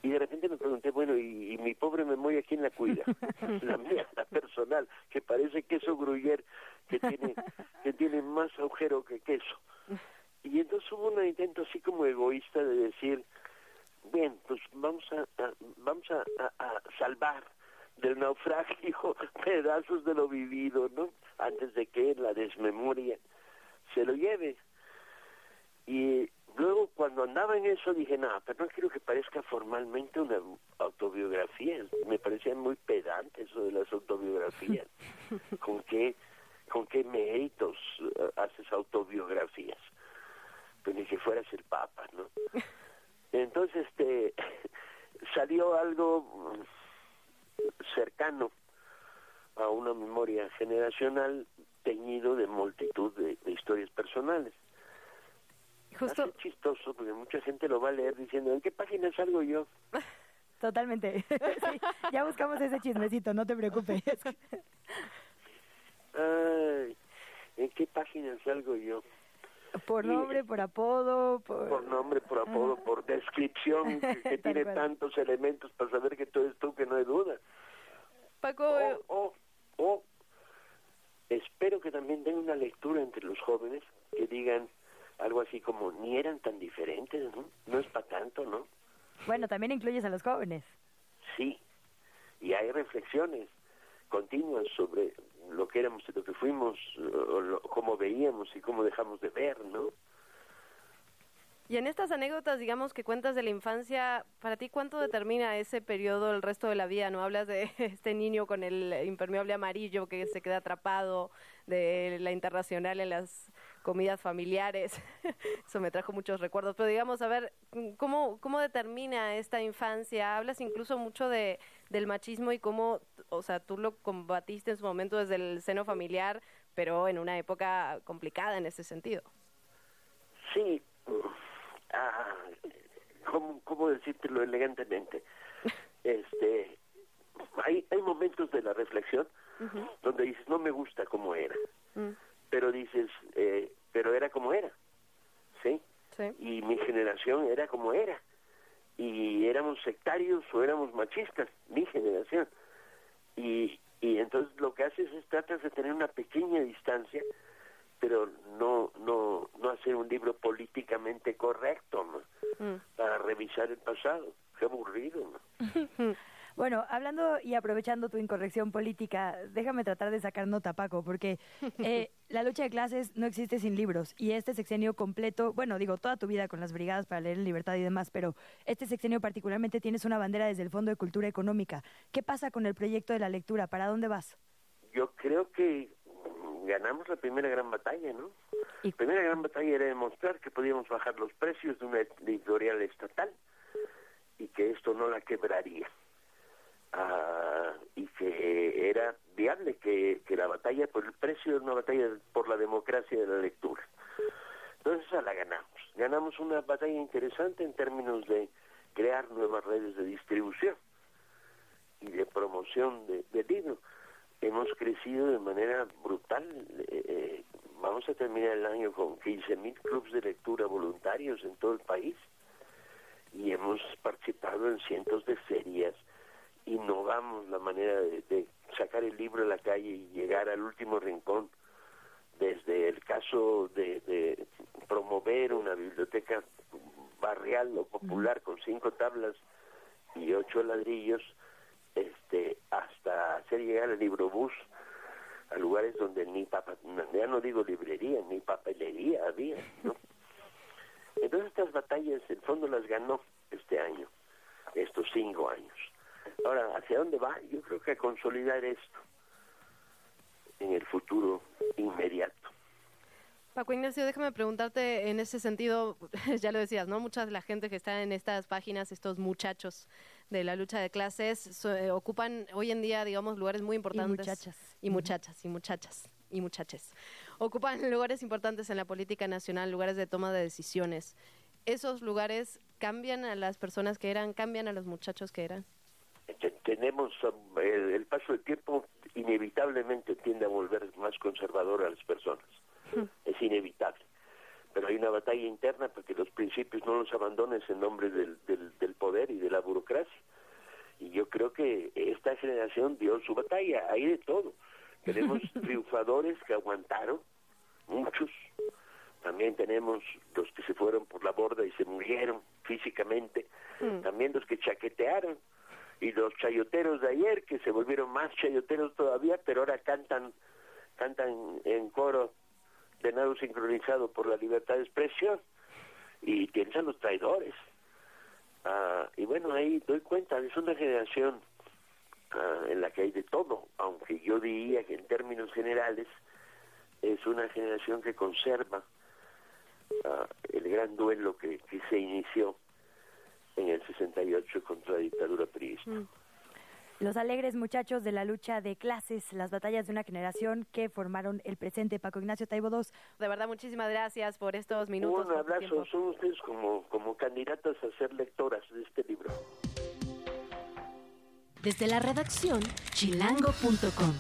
y, de repente me pregunté, bueno, ¿y, mi pobre memoria quién la cuida? la mía, la personal, que parece queso gruyer que tiene, que tiene más agujero que queso. Y entonces hubo un intento así como egoísta de decir, bien, pues vamos a, vamos a salvar del naufragio pedazos de lo vivido, ¿no? antes de que la desmemoria se lo lleve. Y luego cuando andaba en eso dije, no, pero no quiero que parezca formalmente una autobiografía. Me parecían muy pedante eso de las autobiografías. ¿Con qué, con qué méritos eh, haces autobiografías? Pues ni que fueras el Papa, ¿no? Entonces, este, salió algo cercano a una memoria generacional teñido de multitud de, historias personales. Justo. Chistoso porque mucha gente lo va a leer diciendo, ¿en qué página salgo yo? Totalmente. ya buscamos ese chismecito, no te preocupes. Ay, ¿en qué página salgo yo? Por nombre, por apodo, por... nombre, por apodo, por descripción, que, tiene tantos elementos para saber que todo es tú, que no hay duda. Paco... O, o, espero que también den una lectura entre los jóvenes que digan algo así como, ni eran tan diferentes, ¿no? No es para tanto, ¿no? Bueno, también incluyes a los jóvenes. Sí, y hay reflexiones continuas sobre lo que éramos y lo que fuimos, o cómo veíamos y cómo dejamos de ver, ¿no? Y en estas anécdotas, digamos, que cuentas de la infancia, para ti, ¿cuánto determina ese periodo el resto de la vida? ¿No hablas de este niño con el impermeable amarillo que se queda atrapado, de la internacional en las comidas familiares? Eso me trajo muchos recuerdos. Pero digamos, a ver, ¿cómo, cómo determina esta infancia? Hablas incluso mucho de, del machismo y cómo, o sea, tú lo combatiste en su momento desde el seno familiar, pero en una época complicada en ese sentido. Sí, ah, ¿cómo, ¿cómo decírtelo elegantemente? Este, hay, hay momentos de la reflexión donde dices, no me gusta como era, mm. Pero dices, eh, pero era como era, ¿sí? Y mi generación era como era, y éramos sectarios o éramos machistas, mi generación. Y, y entonces lo que haces es tratas de tener una pequeña distancia pero no no no hacer un libro políticamente correcto mm. para revisar el pasado qué aburrido ¿no? Bueno, hablando y aprovechando tu incorrección política, déjame tratar de sacar nota, Paco, porque eh, la lucha de clases no existe sin libros y este sexenio completo, bueno, digo, toda tu vida con las brigadas para leer en libertad y demás, pero este sexenio particularmente tienes una bandera desde el Fondo de Cultura Económica. ¿Qué pasa con el proyecto de la lectura? ¿Para dónde vas? Yo creo que ganamos la primera gran batalla, ¿no? La primera gran batalla era demostrar que podíamos bajar los precios de una editorial estatal y que esto no la quebraría. Ah, y que era viable que, que la batalla por el precio era una batalla por la democracia de la lectura. Entonces esa la ganamos. Ganamos una batalla interesante en términos de crear nuevas redes de distribución y de promoción de, libros hemos crecido de manera brutal. Eh, eh, vamos a terminar el año con 15.000 clubes de lectura voluntarios en todo el país y hemos participado en cientos de ferias. Innovamos la manera de, sacar el libro a la calle y llegar al último rincón, desde el caso de, promover una biblioteca barrial o popular con cinco tablas y ocho ladrillos, este hasta hacer llegar el librobús a lugares donde ni papa, ya no digo librería, ni papelería había, ¿no? Entonces estas batallas, en fondo las ganó este año, estos cinco años. Ahora, ¿hacia dónde va? Yo creo que a consolidar esto en el futuro inmediato. Paco Ignacio, déjame preguntarte en ese sentido, ya lo decías, ¿no? Mucha de la gente que está en estas páginas, estos muchachos de la lucha de clases, eh, ocupan hoy en día, digamos, lugares muy importantes. Y muchachas. Y muchachas, y muchachas, y muchaches. Ocupan lugares importantes en la política nacional, lugares de toma de decisiones. ¿Esos lugares cambian a las personas que eran, cambian a los muchachos que eran? Tenemos um, el paso del tiempo inevitablemente tiende a volver más conservador a las personas es inevitable. Pero hay una batalla interna porque los principios no los abandones en nombre del, del, poder y de la burocracia. Y yo creo que esta generación dio su batalla, hay de todo. Tenemos triunfadores que aguantaron, muchos. También tenemos los que se fueron por la borda y se murieron físicamente. Mm. También los que chaquetearon. Y los chayoteros de ayer que se volvieron más chayoteros todavía, pero ahora cantan cantan en coro de nado sincronizado por la libertad de expresión y piensan los traidores. Ah, y bueno, ahí doy cuenta, es una generación ah, en la que hay de todo, aunque yo diría que en términos generales es una generación que conserva ah, el gran duelo que, que, se inició en el 68 contra la dictadura priista. Mm. Los alegres muchachos de la lucha de clases, las batallas de una generación que formaron el presente. Paco Ignacio Taibo II. De verdad, muchísimas gracias por estos minutos. Un abrazo, son ustedes como, como candidatas a ser lectoras de este libro. Desde la redacción, chilango.com.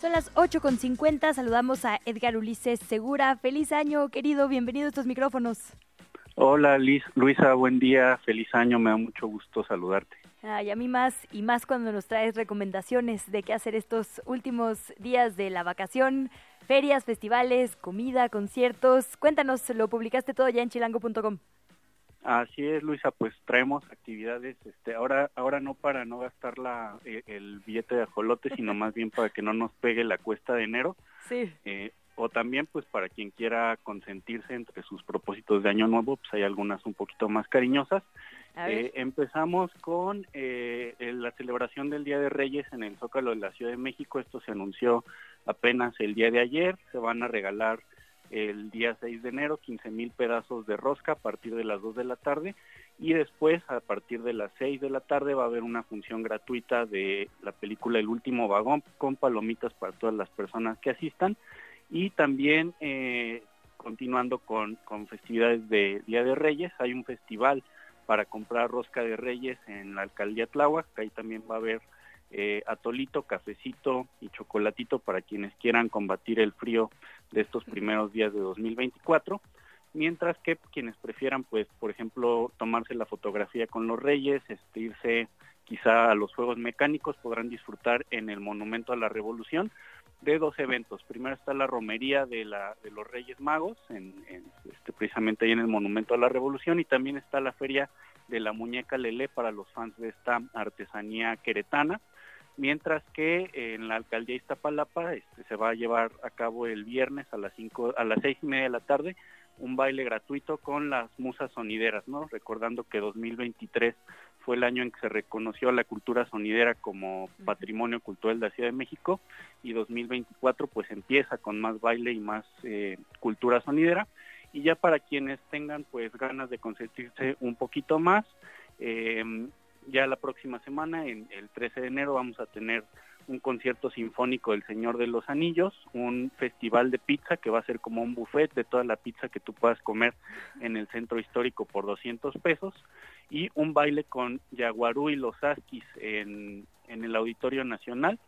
Son las 8.50, saludamos a Edgar Ulises Segura. Feliz año, querido, bienvenido a estos micrófonos. Hola Liz, Luisa, buen día, feliz año, me da mucho gusto saludarte. Ay, a mí más y más cuando nos traes recomendaciones de qué hacer estos últimos días de la vacación, ferias, festivales, comida, conciertos. Cuéntanos, lo publicaste todo ya en chilango.com. Así es, Luisa, pues traemos actividades, este, ahora, ahora no para no gastar la, eh, el billete de ajolote, sino más bien para que no nos pegue la cuesta de enero. Sí. Eh, o también pues para quien quiera consentirse entre sus propósitos de año nuevo, pues hay algunas un poquito más cariñosas. Eh, empezamos con eh, la celebración del Día de Reyes en el Zócalo de la Ciudad de México. Esto se anunció apenas el día de ayer. Se van a regalar el día 6 de enero 15 mil pedazos de rosca a partir de las 2 de la tarde y después a partir de las 6 de la tarde va a haber una función gratuita de la película El último vagón con palomitas para todas las personas que asistan y también eh, continuando con, con festividades de Día de Reyes hay un festival para comprar rosca de reyes en la alcaldía Tláhuac, ahí también va a haber eh, atolito, cafecito y chocolatito para quienes quieran combatir el frío de estos primeros días de 2024, mientras que quienes prefieran, pues, por ejemplo, tomarse la fotografía con los reyes, este, irse quizá a los juegos mecánicos, podrán disfrutar en el Monumento a la Revolución de dos eventos. Primero está la romería de, la, de los Reyes Magos, este, precisamente ahí en el Monumento a la Revolución, y también está la feria de la muñeca Lele para los fans de esta artesanía queretana, mientras que en la alcaldía Iztapalapa este, se va a llevar a cabo el viernes a las cinco, a las seis y media de la tarde un baile gratuito con las musas sonideras, ¿no? Recordando que 2023 fue el año en que se reconoció a la cultura sonidera como patrimonio cultural de la Ciudad de México y 2024 pues empieza con más baile y más eh, cultura sonidera y ya para quienes tengan pues ganas de consentirse un poquito más em, ya la próxima semana en el 13 de enero vamos a tener un concierto sinfónico del Señor de los Anillos, un festival de pizza que va a ser como un buffet de toda la pizza que tú puedas comer en el centro histórico por 200 pesos y un baile con Yaguarú y los Asquis en, en el Auditorio Nacional.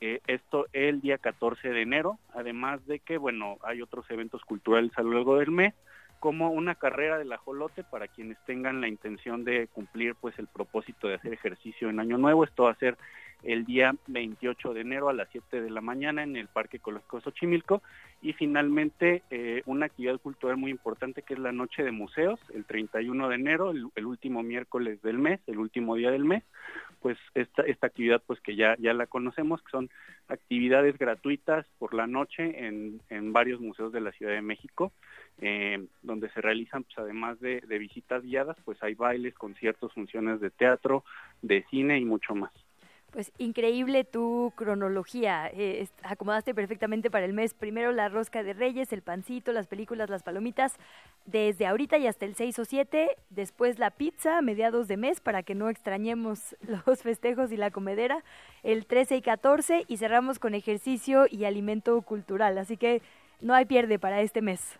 Eh, esto el día 14 de enero, además de que, bueno, hay otros eventos culturales a lo largo del mes, como una carrera del ajolote para quienes tengan la intención de cumplir pues el propósito de hacer ejercicio en Año Nuevo. Esto va a ser el día 28 de enero a las 7 de la mañana en el Parque Ecológico Xochimilco y finalmente eh, una actividad cultural muy importante que es la Noche de Museos, el 31 de enero, el, último miércoles del mes, el último día del mes, pues esta, esta actividad pues que ya, ya la conocemos, que son actividades gratuitas por la noche en, en varios museos de la Ciudad de México, eh, donde se realizan pues además de, de visitas guiadas, pues hay bailes, conciertos, funciones de teatro, de cine y mucho más. Pues increíble tu cronología. Eh, acomodaste perfectamente para el mes. Primero la rosca de reyes, el pancito, las películas, las palomitas, desde ahorita y hasta el 6 o 7. Después la pizza a mediados de mes para que no extrañemos los festejos y la comedera. El 13 y 14 y cerramos con ejercicio y alimento cultural. Así que no hay pierde para este mes.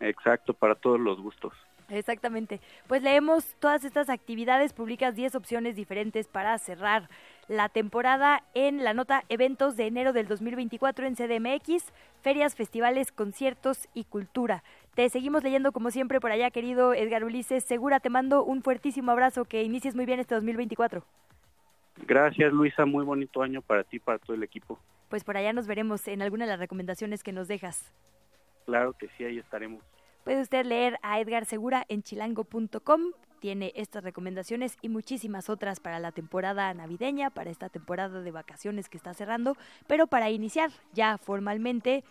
Exacto, para todos los gustos. Exactamente. Pues leemos todas estas actividades, publicas 10 opciones diferentes para cerrar la temporada en la nota Eventos de enero del 2024 en CDMX, ferias, festivales, conciertos y cultura. Te seguimos leyendo como siempre por allá, querido Edgar Ulises. Segura, te mando un fuertísimo abrazo, que inicies muy bien este 2024. Gracias, Luisa. Muy bonito año para ti, para todo el equipo. Pues por allá nos veremos en alguna de las recomendaciones que nos dejas. Claro que sí, ahí estaremos. Puede usted leer a Edgar Segura en chilango.com tiene estas recomendaciones y muchísimas otras para la temporada navideña, para esta temporada de vacaciones que está cerrando, pero para iniciar ya formalmente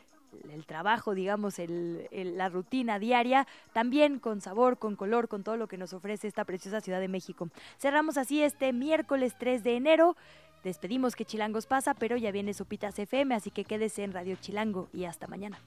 el trabajo, digamos, el, la rutina diaria, también con sabor, con color, con todo lo que nos ofrece esta preciosa Ciudad de México. Cerramos así este miércoles 3 de enero. Despedimos que Chilangos pasa, pero ya viene Sopitas FM, así que quédese en Radio Chilango y hasta mañana.